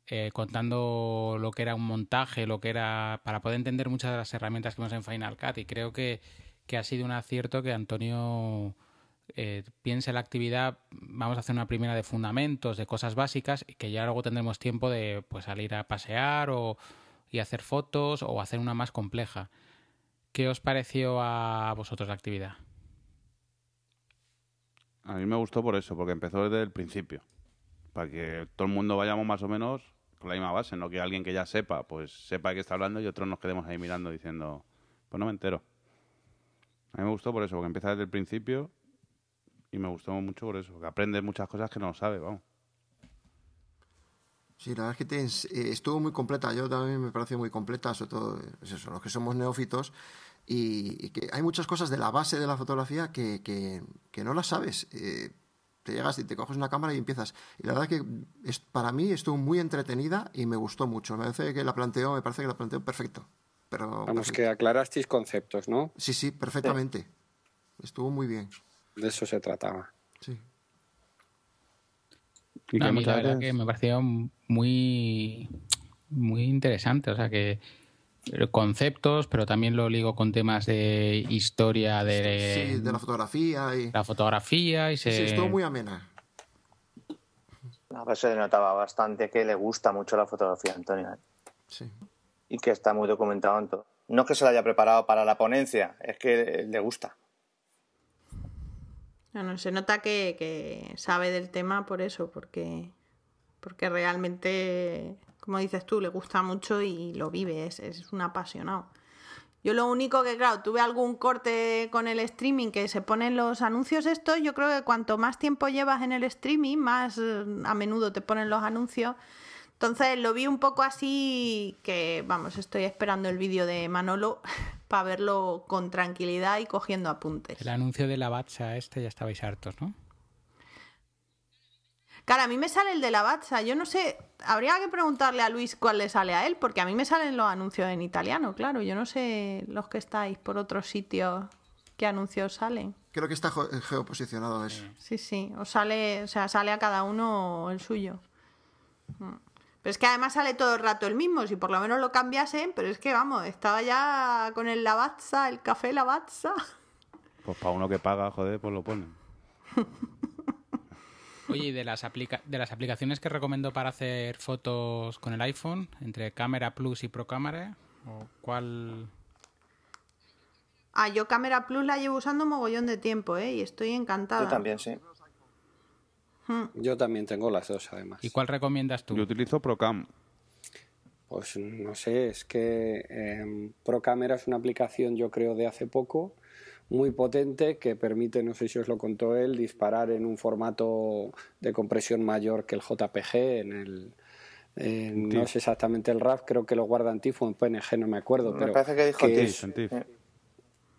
eh, contando lo que era un montaje, lo que era, para poder entender muchas de las herramientas que vemos en Final Cut. Y creo que que ha sido un acierto que Antonio eh, piense la actividad, vamos a hacer una primera de fundamentos, de cosas básicas, y que ya luego tendremos tiempo de pues, salir a pasear o, y hacer fotos o hacer una más compleja. ¿Qué os pareció a vosotros la actividad? A mí me gustó por eso, porque empezó desde el principio, para que todo el mundo vayamos más o menos con la misma base, no que alguien que ya sepa, pues sepa de qué está hablando y otros nos quedemos ahí mirando diciendo, pues no me entero. A mí me gustó por eso, porque empieza desde el principio y me gustó mucho por eso, que aprendes muchas cosas que no sabes, vamos. Sí, la verdad es que eh, estuvo muy completa. Yo también me pareció muy completa, sobre todo pues eso, los que somos neófitos, y, que hay muchas cosas de la base de la fotografía que, que, no las sabes. Eh, te llegas y te coges una cámara y empiezas. Y la verdad que es, para mí estuvo muy entretenida y me gustó mucho. Me parece que la planteó, me parece que la planteó perfecto. Pero, Vamos, que aclarasteis conceptos, ¿no? Sí, sí, perfectamente. Estuvo muy bien. De eso se trataba. Sí. A mí la verdad que me pareció muy, muy interesante. O sea que conceptos, pero también lo ligo con temas de historia de, sí, de la fotografía y la fotografía y se... sí, estuvo muy amena. A pues se notaba bastante que le gusta mucho la fotografía, Antonio. ¿eh? Sí y que está muy documentado en todo. No es que se lo haya preparado para la ponencia, es que le gusta. No, se nota que, sabe del tema por eso, porque, porque realmente, como dices tú, le gusta mucho y lo vive, es, es un apasionado. Yo lo único que, claro, tuve algún corte con el streaming que se ponen los anuncios estos, yo creo que cuanto más tiempo llevas en el streaming, más eh, a menudo te ponen los anuncios entonces lo vi un poco así que, vamos, estoy esperando el vídeo de Manolo (laughs) para verlo con tranquilidad y cogiendo apuntes. El anuncio de la Batsa este ya estabais hartos, ¿no? Claro, a mí me sale el de la Batsa. Yo no sé, habría que preguntarle a Luis cuál le sale a él, porque a mí me salen los anuncios en italiano, claro. Yo no sé los que estáis por otros sitios qué anuncios salen. Creo que está geoposicionado eso. Sí, sí. O sale, o sea, sale a cada uno el suyo. Mm. Pero es que además sale todo el rato el mismo, si por lo menos lo cambiasen, pero es que vamos, estaba ya con el Lavazza, el café Lavazza. Pues para uno que paga, joder, pues lo ponen. Oye, ¿y de las, de las aplicaciones que recomiendo para hacer fotos con el iPhone, entre Cámara Plus y Pro Cámara, cuál...? Ah, yo Cámara Plus la llevo usando un mogollón de tiempo, ¿eh? Y estoy encantada. Yo también, sí. Hmm. Yo también tengo las dos, además. ¿Y cuál recomiendas tú? Yo utilizo Procam. Pues no sé, es que eh, Procamera es una aplicación, yo creo, de hace poco, muy potente, que permite, no sé si os lo contó él, disparar en un formato de compresión mayor que el JPG, en el, no sé exactamente el RAW, creo que lo guarda en TIFF o en PNG, no me acuerdo. Me pero parece que dijo TIFF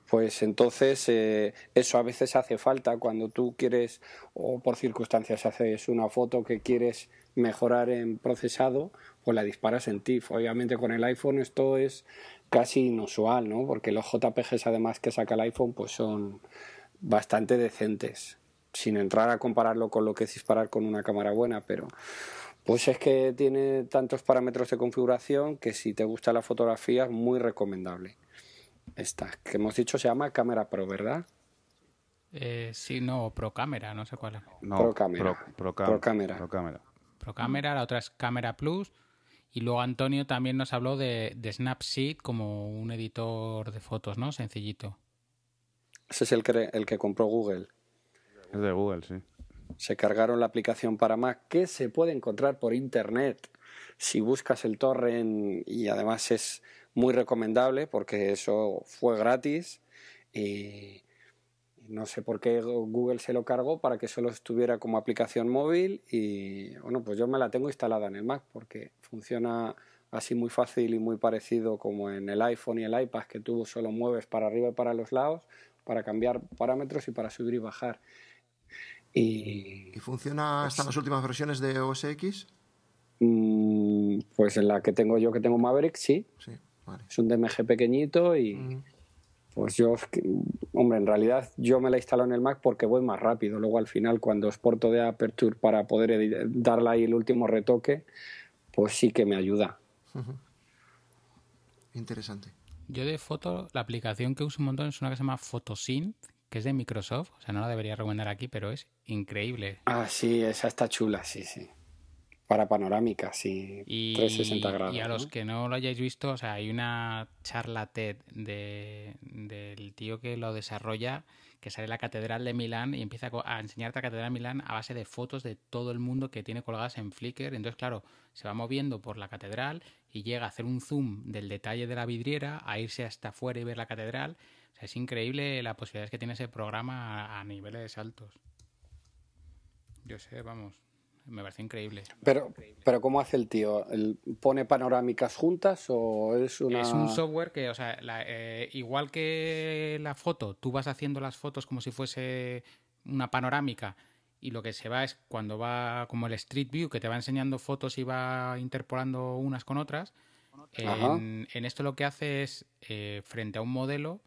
pues entonces eh, eso a veces hace falta cuando tú quieres o por circunstancias haces una foto que quieres mejorar en procesado, pues la disparas en TIFF. Obviamente con el iPhone esto es casi inusual, ¿no? Porque los JPGs además que saca el iPhone pues son bastante decentes, sin entrar a compararlo con lo que es disparar con una cámara buena, pero pues es que tiene tantos parámetros de configuración que si te gusta la fotografía es muy recomendable. Esta que hemos dicho se llama Cámara Pro, ¿verdad? Eh, sí, no, Pro Cámara, no sé cuál es. No, Pro Cámara. Pro, Cámara. Pro Cámara. la otra es Cámara Plus. Y luego Antonio también nos habló de, Snapseed como un editor de fotos, ¿no? Sencillito. Ese es el que, el que compró Google. Es de Google, sí. Se cargaron la aplicación para Mac que se puede encontrar por internet si buscas el torrent y además es muy recomendable porque eso fue gratis y no sé por qué Google se lo cargó para que solo estuviera como aplicación móvil y bueno, pues yo me la tengo instalada en el Mac porque funciona así muy fácil y muy parecido como en el iPhone y el iPad que tú solo mueves para arriba y para los lados para cambiar parámetros y para subir y bajar. ¿Y, funciona hasta las últimas versiones de OS X? Mm, pues en la que tengo yo, que tengo Maverick, sí. Sí. Es un DMG pequeñito y pues yo, hombre, en realidad yo me la instalo en el Mac porque voy más rápido. Luego al final cuando exporto de Aperture para poder darle ahí el último retoque, pues sí que me ayuda. Interesante. Yo de foto, la aplicación que uso un montón es una que se llama Photosynth, que es de Microsoft. O sea, no la debería recomendar aquí, pero es increíble. Ah, sí, esa está chula, sí, sí para panorámicas y, 360 grados. Y a los que no lo hayáis visto, o sea, hay una charla TED de, del tío que lo desarrolla, que sale la Catedral de Milán y empieza a enseñarte la Catedral de Milán a base de fotos de todo el mundo que tiene colgadas en Flickr. Entonces, claro, se va moviendo por la catedral y llega a hacer un zoom del detalle de la vidriera, a irse hasta afuera y ver la catedral. O sea, es increíble las posibilidades que tiene ese programa a niveles altos. Yo sé, vamos, me parece increíble. Pero, pero ¿cómo hace el tío? ¿Pone panorámicas juntas o es una...? Es un software que, o sea, eh, igual que la foto, tú vas haciendo las fotos como si fuese una panorámica y lo que se va es cuando va como el Street View, que te va enseñando fotos y va interpolando unas con otras. En, esto lo que hace es, eh, frente a un modelo,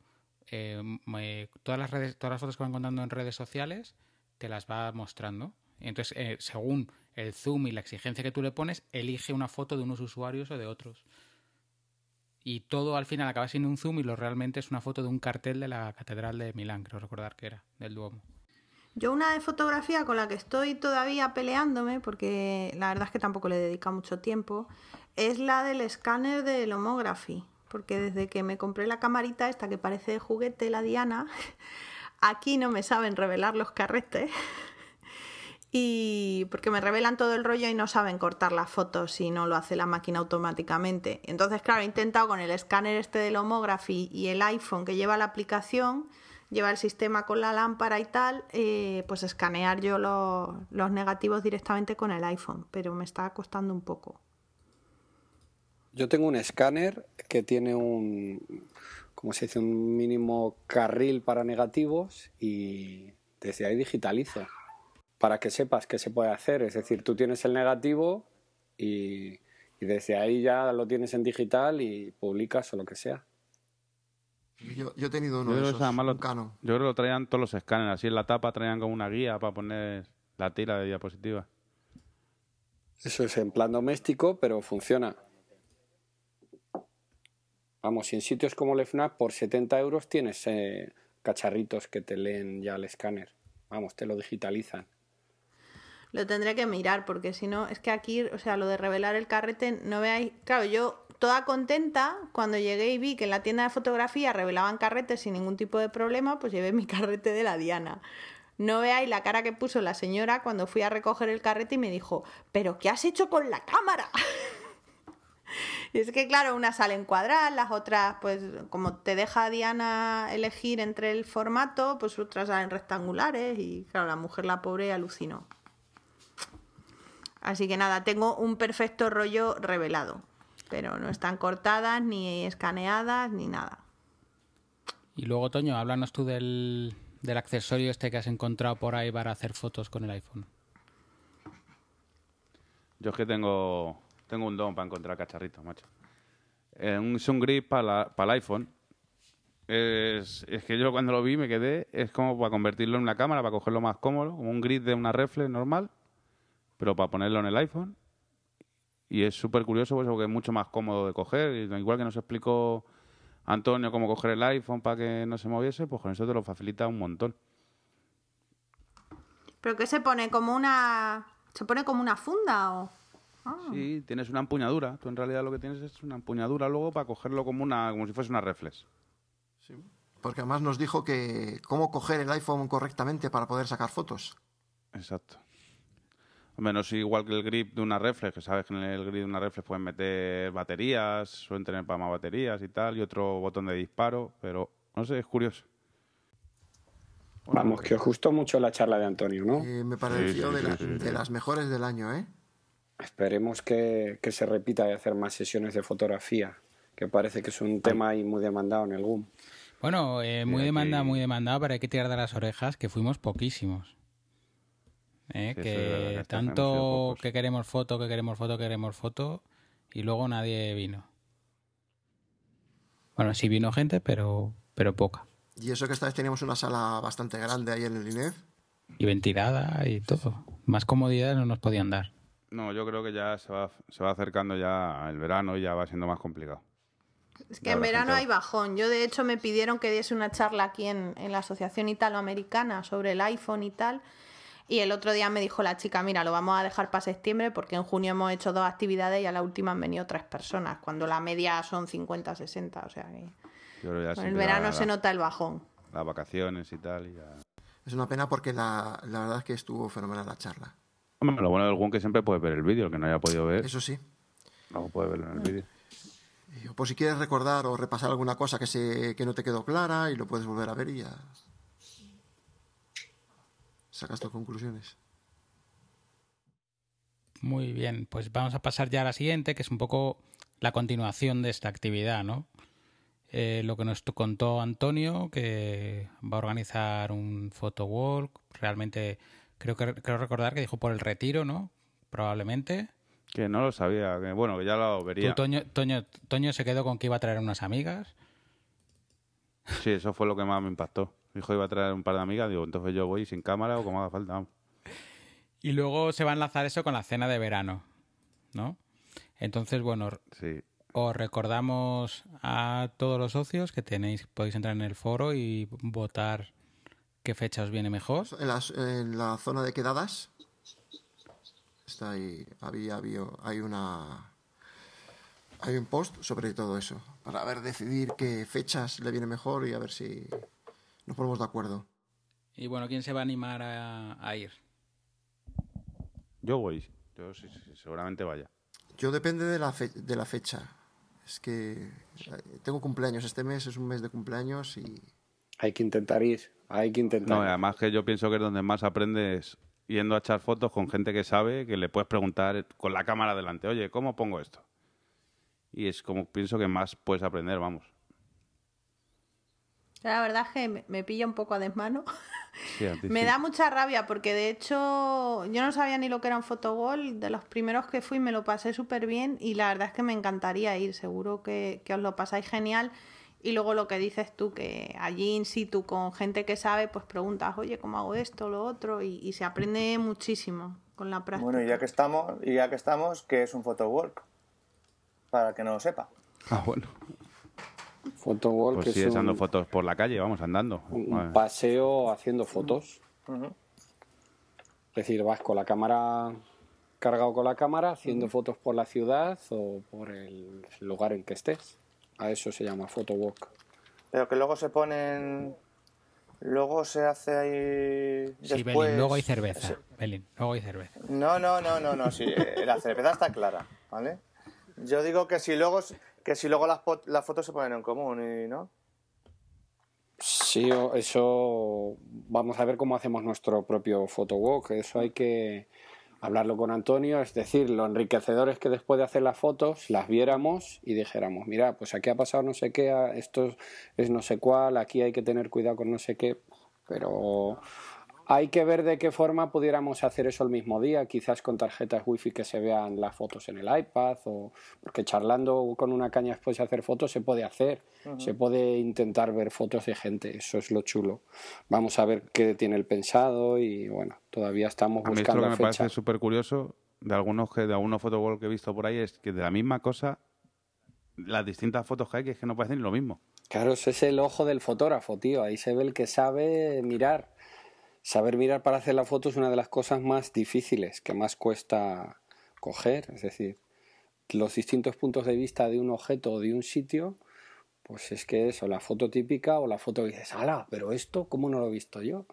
eh, todas, las redes, todas las fotos que va encontrando en redes sociales, te las va mostrando. Entonces, eh, según el zoom y la exigencia que tú le pones, elige una foto de unos usuarios o de otros. Y todo al final acaba siendo un zoom y lo realmente es una foto de un cartel de la Catedral de Milán, creo recordar que era, del Duomo. Yo una de fotografía con la que estoy todavía peleándome, porque la verdad es que tampoco le dedica mucho tiempo, es la del escáner del homography. Porque desde que me compré la camarita esta que parece de juguete, la Diana, (laughs) aquí no me saben revelar los carretes y porque me revelan todo el rollo y no saben cortar las fotos si no lo hace la máquina automáticamente. Entonces, claro, he intentado con el escáner este del homography y el iPhone que lleva la aplicación, lleva el sistema con la lámpara y tal, eh, pues escanear yo los negativos directamente con el iPhone, pero me está costando un poco. Yo tengo un escáner que tiene un como se dice, un mínimo carril para negativos y desde ahí digitalizo. Para que sepas qué se puede hacer. Es decir, tú tienes el negativo y, desde ahí ya lo tienes en digital y publicas o lo que sea. Yo, he tenido uno de esos, Yo creo que lo traían todos los escáneres. Así en la tapa traían como una guía para poner la tira de diapositiva. Eso es en plan doméstico, pero funciona. Vamos, y en sitios como el FNAC por 70 euros tienes eh, cacharritos que te leen ya el escáner. Vamos, te lo digitalizan. Lo tendré que mirar porque si no, es que aquí, o sea, lo de revelar el carrete, no veáis. Claro, yo toda contenta, cuando llegué y vi que en la tienda de fotografía revelaban carretes sin ningún tipo de problema, pues llevé mi (laughs) carrete de la Diana. No veáis la cara que puso la señora cuando fui a recoger el carrete y me dijo, ¿pero qué has hecho con la cámara? (laughs) y es que, claro, unas salen cuadradas, las otras, pues como te deja Diana elegir entre el formato, pues otras salen rectangulares y, claro, la mujer, la pobre, alucinó. Así que nada, tengo un perfecto rollo revelado, pero no están cortadas, ni escaneadas, ni nada. Y luego, Toño, háblanos tú del, del accesorio este que has encontrado por ahí para hacer fotos con el iPhone. Yo es que tengo, tengo un don para encontrar cacharritos, macho. Eh, un, es un grip para, el iPhone. Es, es, que yo cuando lo vi me quedé, es como para convertirlo en una cámara, para cogerlo más cómodo, como un grip de una reflex normal, pero para ponerlo en el iPhone. Y es súper curioso pues, porque es mucho más cómodo de coger. Igual que nos explicó Antonio cómo coger el iPhone para que no se moviese, pues con eso te lo facilita un montón. ¿Pero qué se pone? ¿Como una... ¿Se pone como una funda o...? Ah. Sí, tienes una empuñadura. Tú en realidad lo que tienes es una empuñadura luego para cogerlo como una como si fuese una reflex. Sí. Porque además nos dijo que cómo coger el iPhone correctamente para poder sacar fotos. Exacto. Menos igual que el grip de una reflex, que sabes que en el grip de una reflex pueden meter baterías, suelen tener para más baterías y tal, y otro botón de disparo, pero no sé, es curioso. Vamos, que os gustó mucho la charla de Antonio, ¿no? Eh, me pareció de, las mejores del año, ¿eh? Esperemos que, se repita y hacer más sesiones de fotografía, que parece que es un tema ahí muy demandado en el GUM. Bueno, eh, muy demandado, muy demandado, pero hay que tirar de las orejas, que fuimos poquísimos. ¿Eh? que tanto que queremos foto, que queremos foto, que queremos foto, y luego nadie vino. Bueno, sí vino gente, pero, pero poca. Y eso que esta vez teníamos una sala bastante grande ahí en el INEF. Y ventilada y todo. Más comodidad no nos podían dar. No, yo creo que ya se va, se va acercando ya el verano y ya va siendo más complicado. Es que en verano hay bajón. Yo, de hecho, me pidieron que diese una charla aquí en, en la Asociación Italoamericana sobre el iPhone y tal. Y el otro día me dijo la chica, mira, lo vamos a dejar para septiembre porque en junio hemos hecho dos actividades y a la última han venido tres personas, cuando la media son 50, 60, o sea que... Con el verano se nota el bajón. Las vacaciones y tal. Y Es una pena porque la, verdad es que estuvo fenomenal la charla. lo bueno del Gun que siempre puede ver el vídeo, el que no haya podido ver. Eso sí. No puede verlo en el vídeo. Pues si quieres recordar o repasar alguna cosa que, se, que no te quedó clara y lo puedes volver a ver y ya sacas tus conclusiones. Muy bien, pues vamos a pasar ya a la siguiente, que es un poco la continuación de esta actividad, ¿no? Eh, lo que nos contó Antonio, que va a organizar un photo walk, realmente creo que creo recordar que dijo por el retiro, ¿no? Probablemente. Que no lo sabía, que bueno, que ya lo vería. Toño, Toño, Toño se quedó con que iba a traer unas amigas. Sí, eso fue lo que más me impactó. Mi hijo iba a traer un par de amigas, digo, entonces yo voy sin cámara o como haga falta. Y luego se va a enlazar eso con la cena de verano, ¿no? Entonces, bueno, os recordamos a todos los socios que tenéis, podéis entrar en el foro y votar qué fecha os viene mejor. En, la zona de quedadas está ahí, había, había, hay una hay un post sobre todo eso, para ver, decidir qué fechas le viene mejor y a ver si nos ponemos de acuerdo. Y bueno, ¿quién se va a animar a, ir? Yo voy, yo sí, seguramente vaya. Yo depende de la, de la fecha. Es que eh, tengo cumpleaños, este mes es un mes de cumpleaños y... Hay que intentar ir, hay que intentar. No, además que yo pienso que es donde más aprendes yendo a echar fotos con gente que sabe, que le puedes preguntar con la cámara delante, oye, ¿cómo pongo esto? Y es como pienso que más puedes aprender, vamos. La verdad es que me pilla un poco a desmano. (laughs) me da mucha rabia porque de hecho yo no sabía ni lo que era un fotogol. De los primeros que fui me lo pasé súper bien y la verdad es que me encantaría ir. Seguro que, os lo pasáis genial. Y luego lo que dices tú, que allí in situ con gente que sabe, pues preguntas, oye, ¿cómo hago esto, lo otro? Y, se aprende muchísimo con la práctica. Bueno, y ya que estamos, y ya que estamos, ¿qué es un photowalk? Para que no lo sepa. Ah, bueno. Photowalk pues sí, echando fotos por la calle, vamos andando. Un paseo haciendo fotos. Es decir, vas con la cámara cargado con la cámara haciendo fotos por la ciudad o por el lugar en que estés. A eso se llama photowalk. Pero que luego se ponen Luego se hace ahí. Sí, Belín, luego hay cerveza. Belín, luego hay cerveza. No, no, no, no, no. Sí, eh, la cerveza está clara, ¿vale? Yo digo que si luego que si luego las, las fotos se ponen en común, y ¿no? Sí, eso vamos a ver cómo hacemos nuestro propio photowalk. Eso hay que hablarlo con Antonio, es decir, lo enriquecedor es que después de hacer las fotos las viéramos y dijéramos, mira, pues aquí ha pasado no sé qué, esto es no sé cuál, aquí hay que tener cuidado con no sé qué, pero hay que ver de qué forma pudiéramos hacer eso el mismo día, quizás con tarjetas wifi que se vean las fotos en el iPad, o porque charlando con una caña después de hacer fotos se puede hacer, se puede intentar ver fotos de gente, eso es lo chulo. Vamos a ver qué tiene el pensado y bueno, todavía estamos buscando. A mí lo que me parece súper curioso de algunos que de algunos fotowall que he visto por ahí es que de la misma cosa las distintas fotos que hay que es que no parecen lo mismo. Claro, ese es el ojo del fotógrafo, tío. Ahí se ve el que sabe mirar saber mirar para hacer la foto es una de las cosas más difíciles, que más cuesta coger, es decir, los distintos puntos de vista de un objeto o de un sitio, pues es que eso, la foto típica o la foto que dices, ¡hala! Pero esto, ¿cómo no lo he visto yo?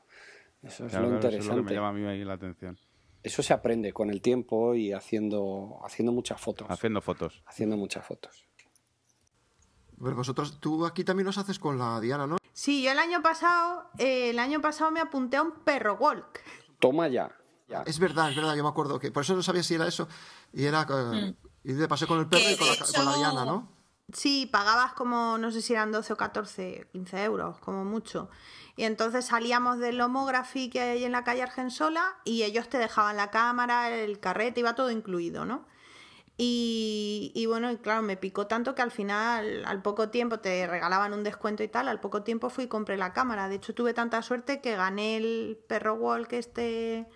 Eso es lo interesante. Eso es lo que me llama a mí ahí la atención. Eso se aprende con el tiempo y haciendo, haciendo muchas fotos. Haciendo fotos. Haciendo muchas fotos. Pero vosotros, tú aquí también los haces con la Diana, ¿no? Sí, yo el año pasado, eh, el año pasado me apunté a un perro walk. Toma ya, Es verdad, es verdad, yo me acuerdo que por eso no sabía si era eso. Y era eh, mm. y de pasé con el perro y con la, Diana, ¿no? Sí, pagabas como, no sé si eran 12 o 14, 15 euros, como mucho. Y entonces salíamos del Lomography que hay en la calle Argensola y ellos te dejaban la cámara, el carrete, iba todo incluido, ¿no? Y, bueno, y claro, me picó tanto que al final, al poco tiempo, te regalaban un descuento y tal, al poco tiempo fui y compré la cámara. De hecho, tuve tanta suerte que gané el perro wall que este...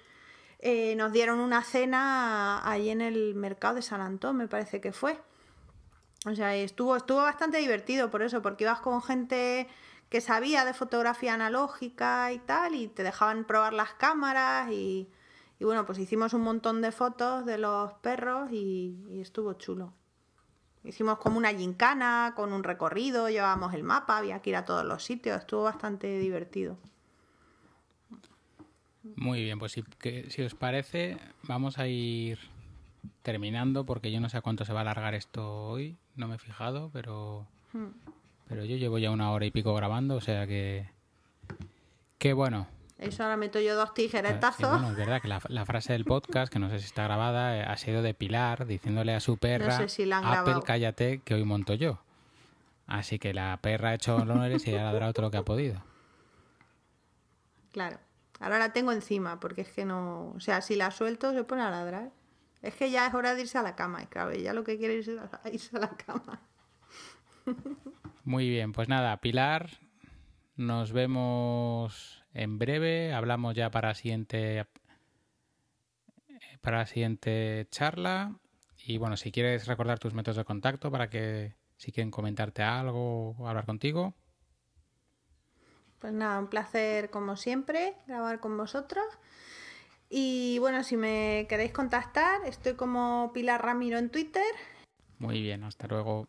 Eh, nos dieron una cena ahí en el mercado de San Antón, me parece que fue. O sea, estuvo, estuvo bastante divertido por eso, porque ibas con gente que sabía de fotografía analógica y tal, y te dejaban probar las cámaras y y bueno, pues hicimos un montón de fotos de los perros y, estuvo chulo. Hicimos como una gincana con un recorrido, llevábamos el mapa, había que ir a todos los sitios, estuvo bastante divertido. Muy bien, pues si, si os parece, vamos a ir terminando porque yo no sé a cuánto se va a alargar esto hoy, no me he fijado, pero, hmm. pero yo llevo ya una hora y pico grabando, o sea que, que bueno, eso ahora meto yo dos tijeretazos. bueno, es verdad que la, frase del podcast, que no sé si está grabada, eh, ha sido de Pilar diciéndole a su perra, Apple, cállate, que hoy monto yo. Así que la perra ha hecho honores y ha ladrado todo lo que ha podido. Claro. Ahora la tengo encima, porque es que no... O sea, si la suelto se pone a ladrar. Es que ya es hora de irse a la cama, y claro, ya lo que quiere es (laughs) irse a la cama. Muy bien, pues nada, Pilar, nos vemos en breve. Hablamos ya para la siguiente para la siguiente charla. Y bueno, si quieres recordar tus métodos de contacto para que si quieren comentarte algo o hablar contigo. Pues nada, un placer como siempre grabar con vosotros. Y bueno, si me queréis contactar, estoy como Pilar Ramiro en Twitter. Muy bien, hasta luego.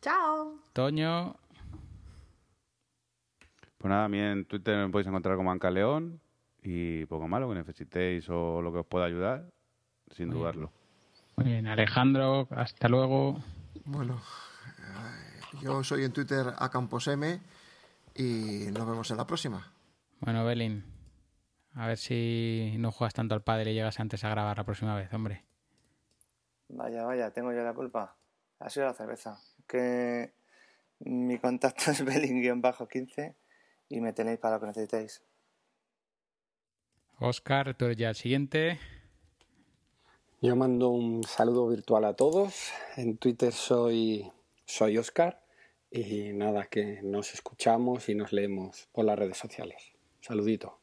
Chao. Toño. Pues nada, a mí en Twitter me podéis encontrar como Anca León y poco malo que necesitéis o lo que os pueda ayudar, sin dudarlo. Muy bien, Alejandro, hasta luego. Bueno, eh, yo soy en Twitter a Campos M y nos vemos en la próxima. Bueno, Belín, a ver si no juegas tanto al padre y llegas antes a grabar la próxima vez, hombre. Vaya, vaya, tengo yo la culpa. Ha sido la cerveza. Que Mi contacto es (laughs) belling-15 y me tenéis para lo que necesitéis. Oscar, tú eres ya el siguiente. Yo mando un saludo virtual a todos. En Twitter soy, soy Oscar y nada, que nos escuchamos y nos leemos por las redes sociales. Saludito.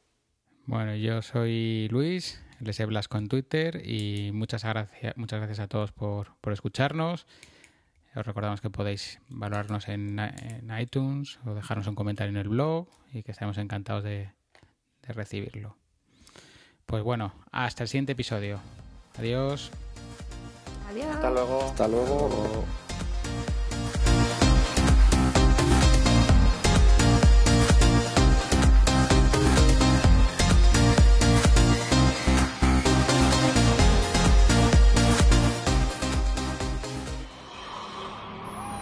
Bueno, yo soy Luis, les Blasco en Twitter y muchas gracias, muchas gracias a todos por, por escucharnos. Os recordamos que podéis valorarnos en, iTunes o dejarnos un comentario en el blog y que estaremos encantados de, de recibirlo. Pues bueno, hasta el siguiente episodio. Adiós. Adiós. Hasta luego. Hasta luego.